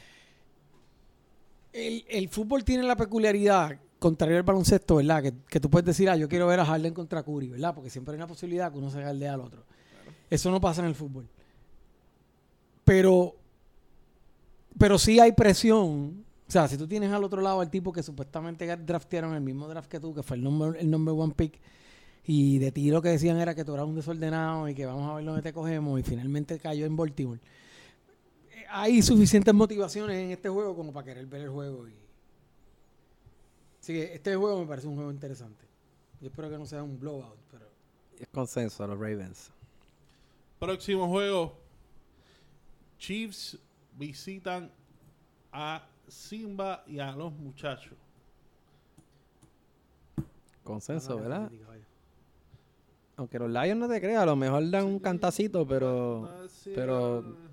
el, el fútbol tiene la peculiaridad, contrario al baloncesto, ¿verdad? Que, que tú puedes decir, ah, yo quiero ver a Harden contra Curry, ¿verdad? Porque siempre hay una posibilidad que uno se galdea al otro. Eso no pasa en el fútbol. Pero, pero sí hay presión. O sea, si tú tienes al otro lado al tipo que supuestamente draftearon el mismo draft que tú, que fue el number, el number one pick, y de ti lo que decían era que tú eras un desordenado y que vamos a ver dónde te cogemos, y finalmente cayó en Baltimore. Hay suficientes motivaciones en este juego como para querer ver el juego. Y... Así que este juego me parece un juego interesante. Yo espero que no sea un blowout, pero... Es consenso, los Ravens. Próximo juego. Chiefs visitan a Simba y a los muchachos. Consenso, a ¿verdad? Aunque los Lions no te crean, a lo mejor dan un cantacito, pero Ah, sí, pero-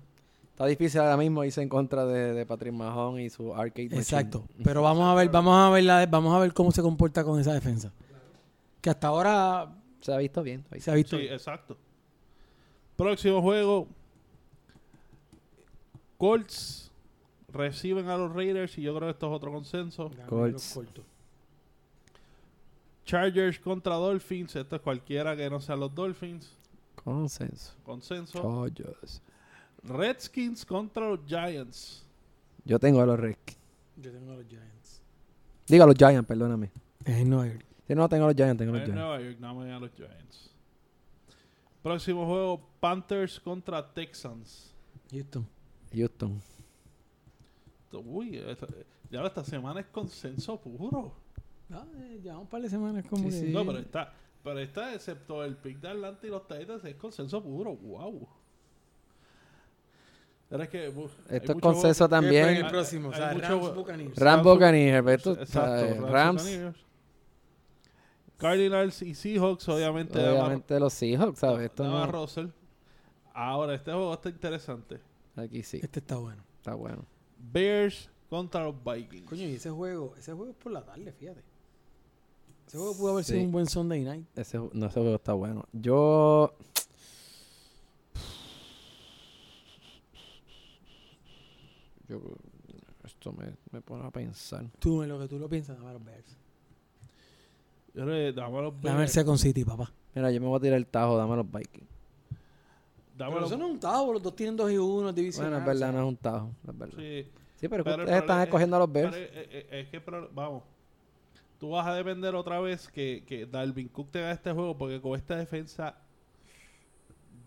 está difícil ahora mismo irse en contra de, de Patrick Mahomes y su arcade machine. Exacto. Pero vamos a ver, vamos a ver la, vamos a ver cómo se comporta con esa defensa. Que hasta ahora Se ha visto bien. se ha visto se ha visto. Sí, exacto. Próximo juego. Colts reciben a los Raiders y yo creo que esto es otro consenso. Colts. Chargers contra Dolphins. Esto es cualquiera que no sean los Dolphins. Consenso. Consenso. Chargers. Redskins contra los Giants. Yo tengo a los Redskins. Yo tengo a los Giants. Digo a los Giants, perdóname. Es en Nueva York. Si no, tengo los Giants, tengo los En Giants. Nueva York, no me a los Giants. Próximo juego, Panthers contra Texans. Houston. Houston. Uy, esta- ya esta semana es consenso puro. No, eh, llevamos un par de semanas como Sí, que... sí. No, pero está, pero está, excepto el pick de Atlanta y los Titans, es consenso puro. Wow. Pero es que, uf, hay Esto es consenso juego- ¿Qué fue en también. el próximo? O sea, Hay mucho- Rams, Buccaneers. Cardinals y Seahawks, obviamente. obviamente los Seahawks, ¿sabes? Esto no, Russell. Ahora, este juego está interesante. aquí sí, Este está bueno. está bueno. Bears contra los Vikings. Coño, y ese juego, ese juego es por la tarde, fíjate. Ese juego pudo haber sido un buen Sunday night. Ese, no, ese juego está bueno. Yo... Yo... Esto me, me pone a pensar. Tú, en lo que tú lo piensas, dame los Bears. Yo le dame los Dame el Bears. Second City, papá. Mira, yo me voy a tirar el tajo, dame los Vikings. Dame Pero los- eso no es un tabo, los dos tienen 2 y 1, división. Bueno, es verdad, no es un tajo, es verdad. Sí, Sí, pero, Pero ustedes están escogiendo a los Bears. es, es- es que, pero, vamos, tú vas a depender otra vez que, que Dalvin Cook te haga este juego porque con esta defensa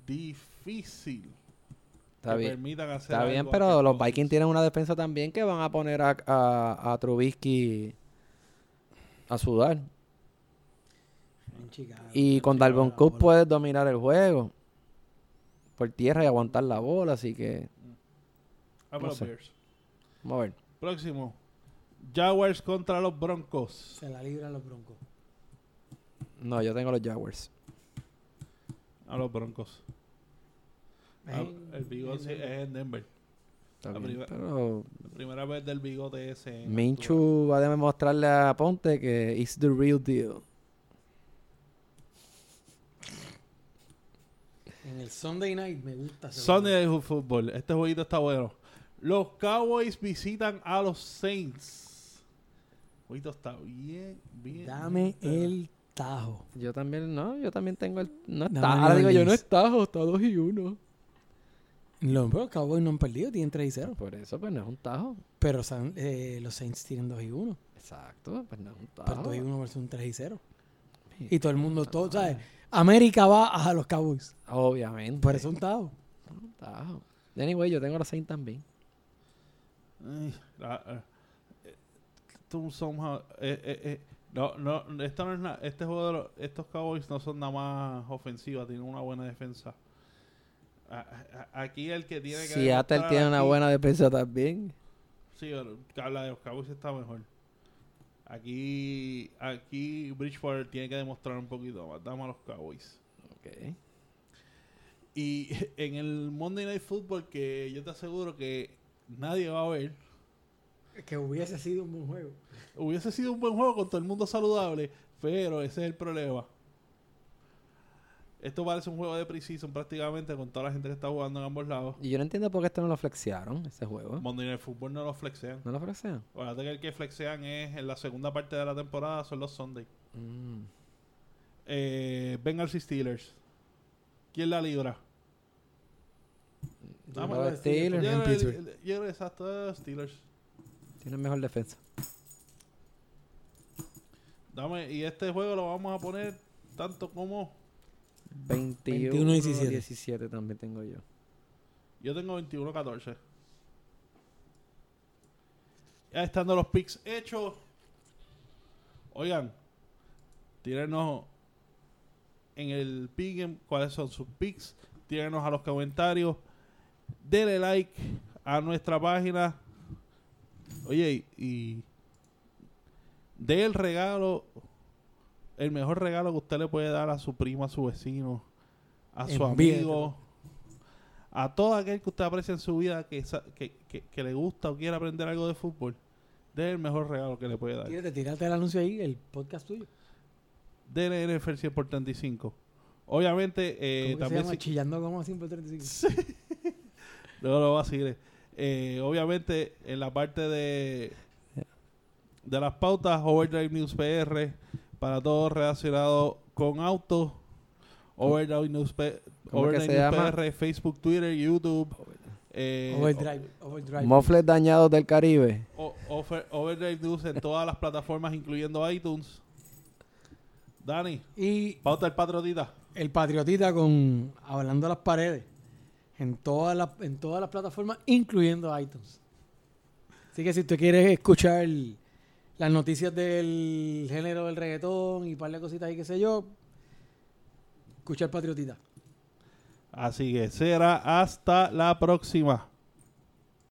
difícil Está que bien. permitan hacer Está bien, algo pero los Vikings tienen una defensa también que van a poner a, a, a Trubisky a sudar. En Chicago. Y con Chicago Dalvin la Cook puedes dominar el juego por tierra y aguantar la bola, así que Dame a no los sé. Bears. vamos a ver. Próximo. Jaguars contra los Broncos. Se la libran los Broncos. No, yo tengo los Jaguars. A los Broncos. Ah, En- el bigote en- es en Denver. La bien, primera- pero La primera vez del bigote ese. en Minchu va a demostrarle a Ponte que it's the real deal. En el Sunday night me gusta. Sunday Night Football. Este jueguito está bueno. Los Cowboys visitan a los Saints. El jueguito está bien, bien. Dame bien. el tajo. Yo también, no, yo también tengo el... No está, New ahora digo yo, no Orleans. está, está 2 y 1. Los Cowboys no han perdido, tienen 3 y 0. Por eso, pues no es un tajo. Pero San- eh, los Saints tienen 2 y 1. Exacto, pues no es un tajo. Pero 2 y 1 versus un 3 y 0. Sí. Y todo el mundo, todo, ¿sabes? América va a los Cowboys. Obviamente. Por eso un tajo. Un tajo. Anyway, yo tengo los Saints también. Ay, la- eh, tú somehow- eh, no, no, esto no es na- este juego de los- estos Cowboys no son nada más ofensivas, tienen una buena defensa. A- a- Aquí el que tiene que Seattle tiene una aquí- buena defensa también. Sí, habla de los Cowboys está mejor. Aquí, aquí Bridgewater tiene que demostrar un poquito más. Damos a los Cowboys. Ok. Y [laughs] en el Monday Night Football, que yo te aseguro que nadie va a ver, Que hubiese sido un buen juego. hubiese sido un buen juego con todo el mundo saludable, pero ese es el problema. Esto parece un juego de preseason prácticamente con toda la gente que está jugando en ambos lados. Y yo no entiendo por qué esto no lo flexearon, ese juego. Monday Night Football no lo flexean. ¿No lo flexean? Acuérdate que el que flexean es en la segunda parte de la temporada, son los Sunday. Mm. Eh, Bengals y Steelers. ¿Quién la libra? Yo Vamos creo a que Steelers. porque Yo en creo- Pittsburgh. yo creo exacto, Steelers. Tienen mejor defensa. Dame, y este juego lo vamos a poner tanto como 21, 21, 17. 17 también tengo yo. yo tengo 21-14. Ya estando los picks hechos. Oigan, tírenos en el pick cuáles son sus picks. Tírenos a los comentarios. Denle like a nuestra página. Oye, y dé el regalo, el mejor regalo que usted le puede dar a su primo, a su vecino, a su amigo, a todo aquel que usted aprecia en su vida que, sa- que, que- que le gusta o quiere aprender algo de fútbol. Dé el mejor regalo que le puede dar. Tírate, tírate el anuncio ahí, el podcast tuyo. Dele NFL 100 por 35. Obviamente, eh, ¿Cómo que se también llama? si- Chillando como [laughs] así por 35. No lo va a seguir. Eh, obviamente, en la parte de, de las pautas, Overdrive News PR, para todo relacionado con autos. Overdrive News, P- ¿Cómo que Overdrive News? PR, Facebook, Twitter, YouTube. eh, Overdrive, overdrive. Mofles dañados del Caribe. o- Over- Overdrive News en todas las plataformas, incluyendo iTunes. Dani, Y pauta el patriotita. el Patriotita con Hablando a las Paredes en todas las, en todas las plataformas, incluyendo iTunes. Así que si tú quieres escuchar las noticias del género del reggaetón y un par de cositas ahí, qué sé yo, escucha el Patriotita. Así que será hasta la próxima.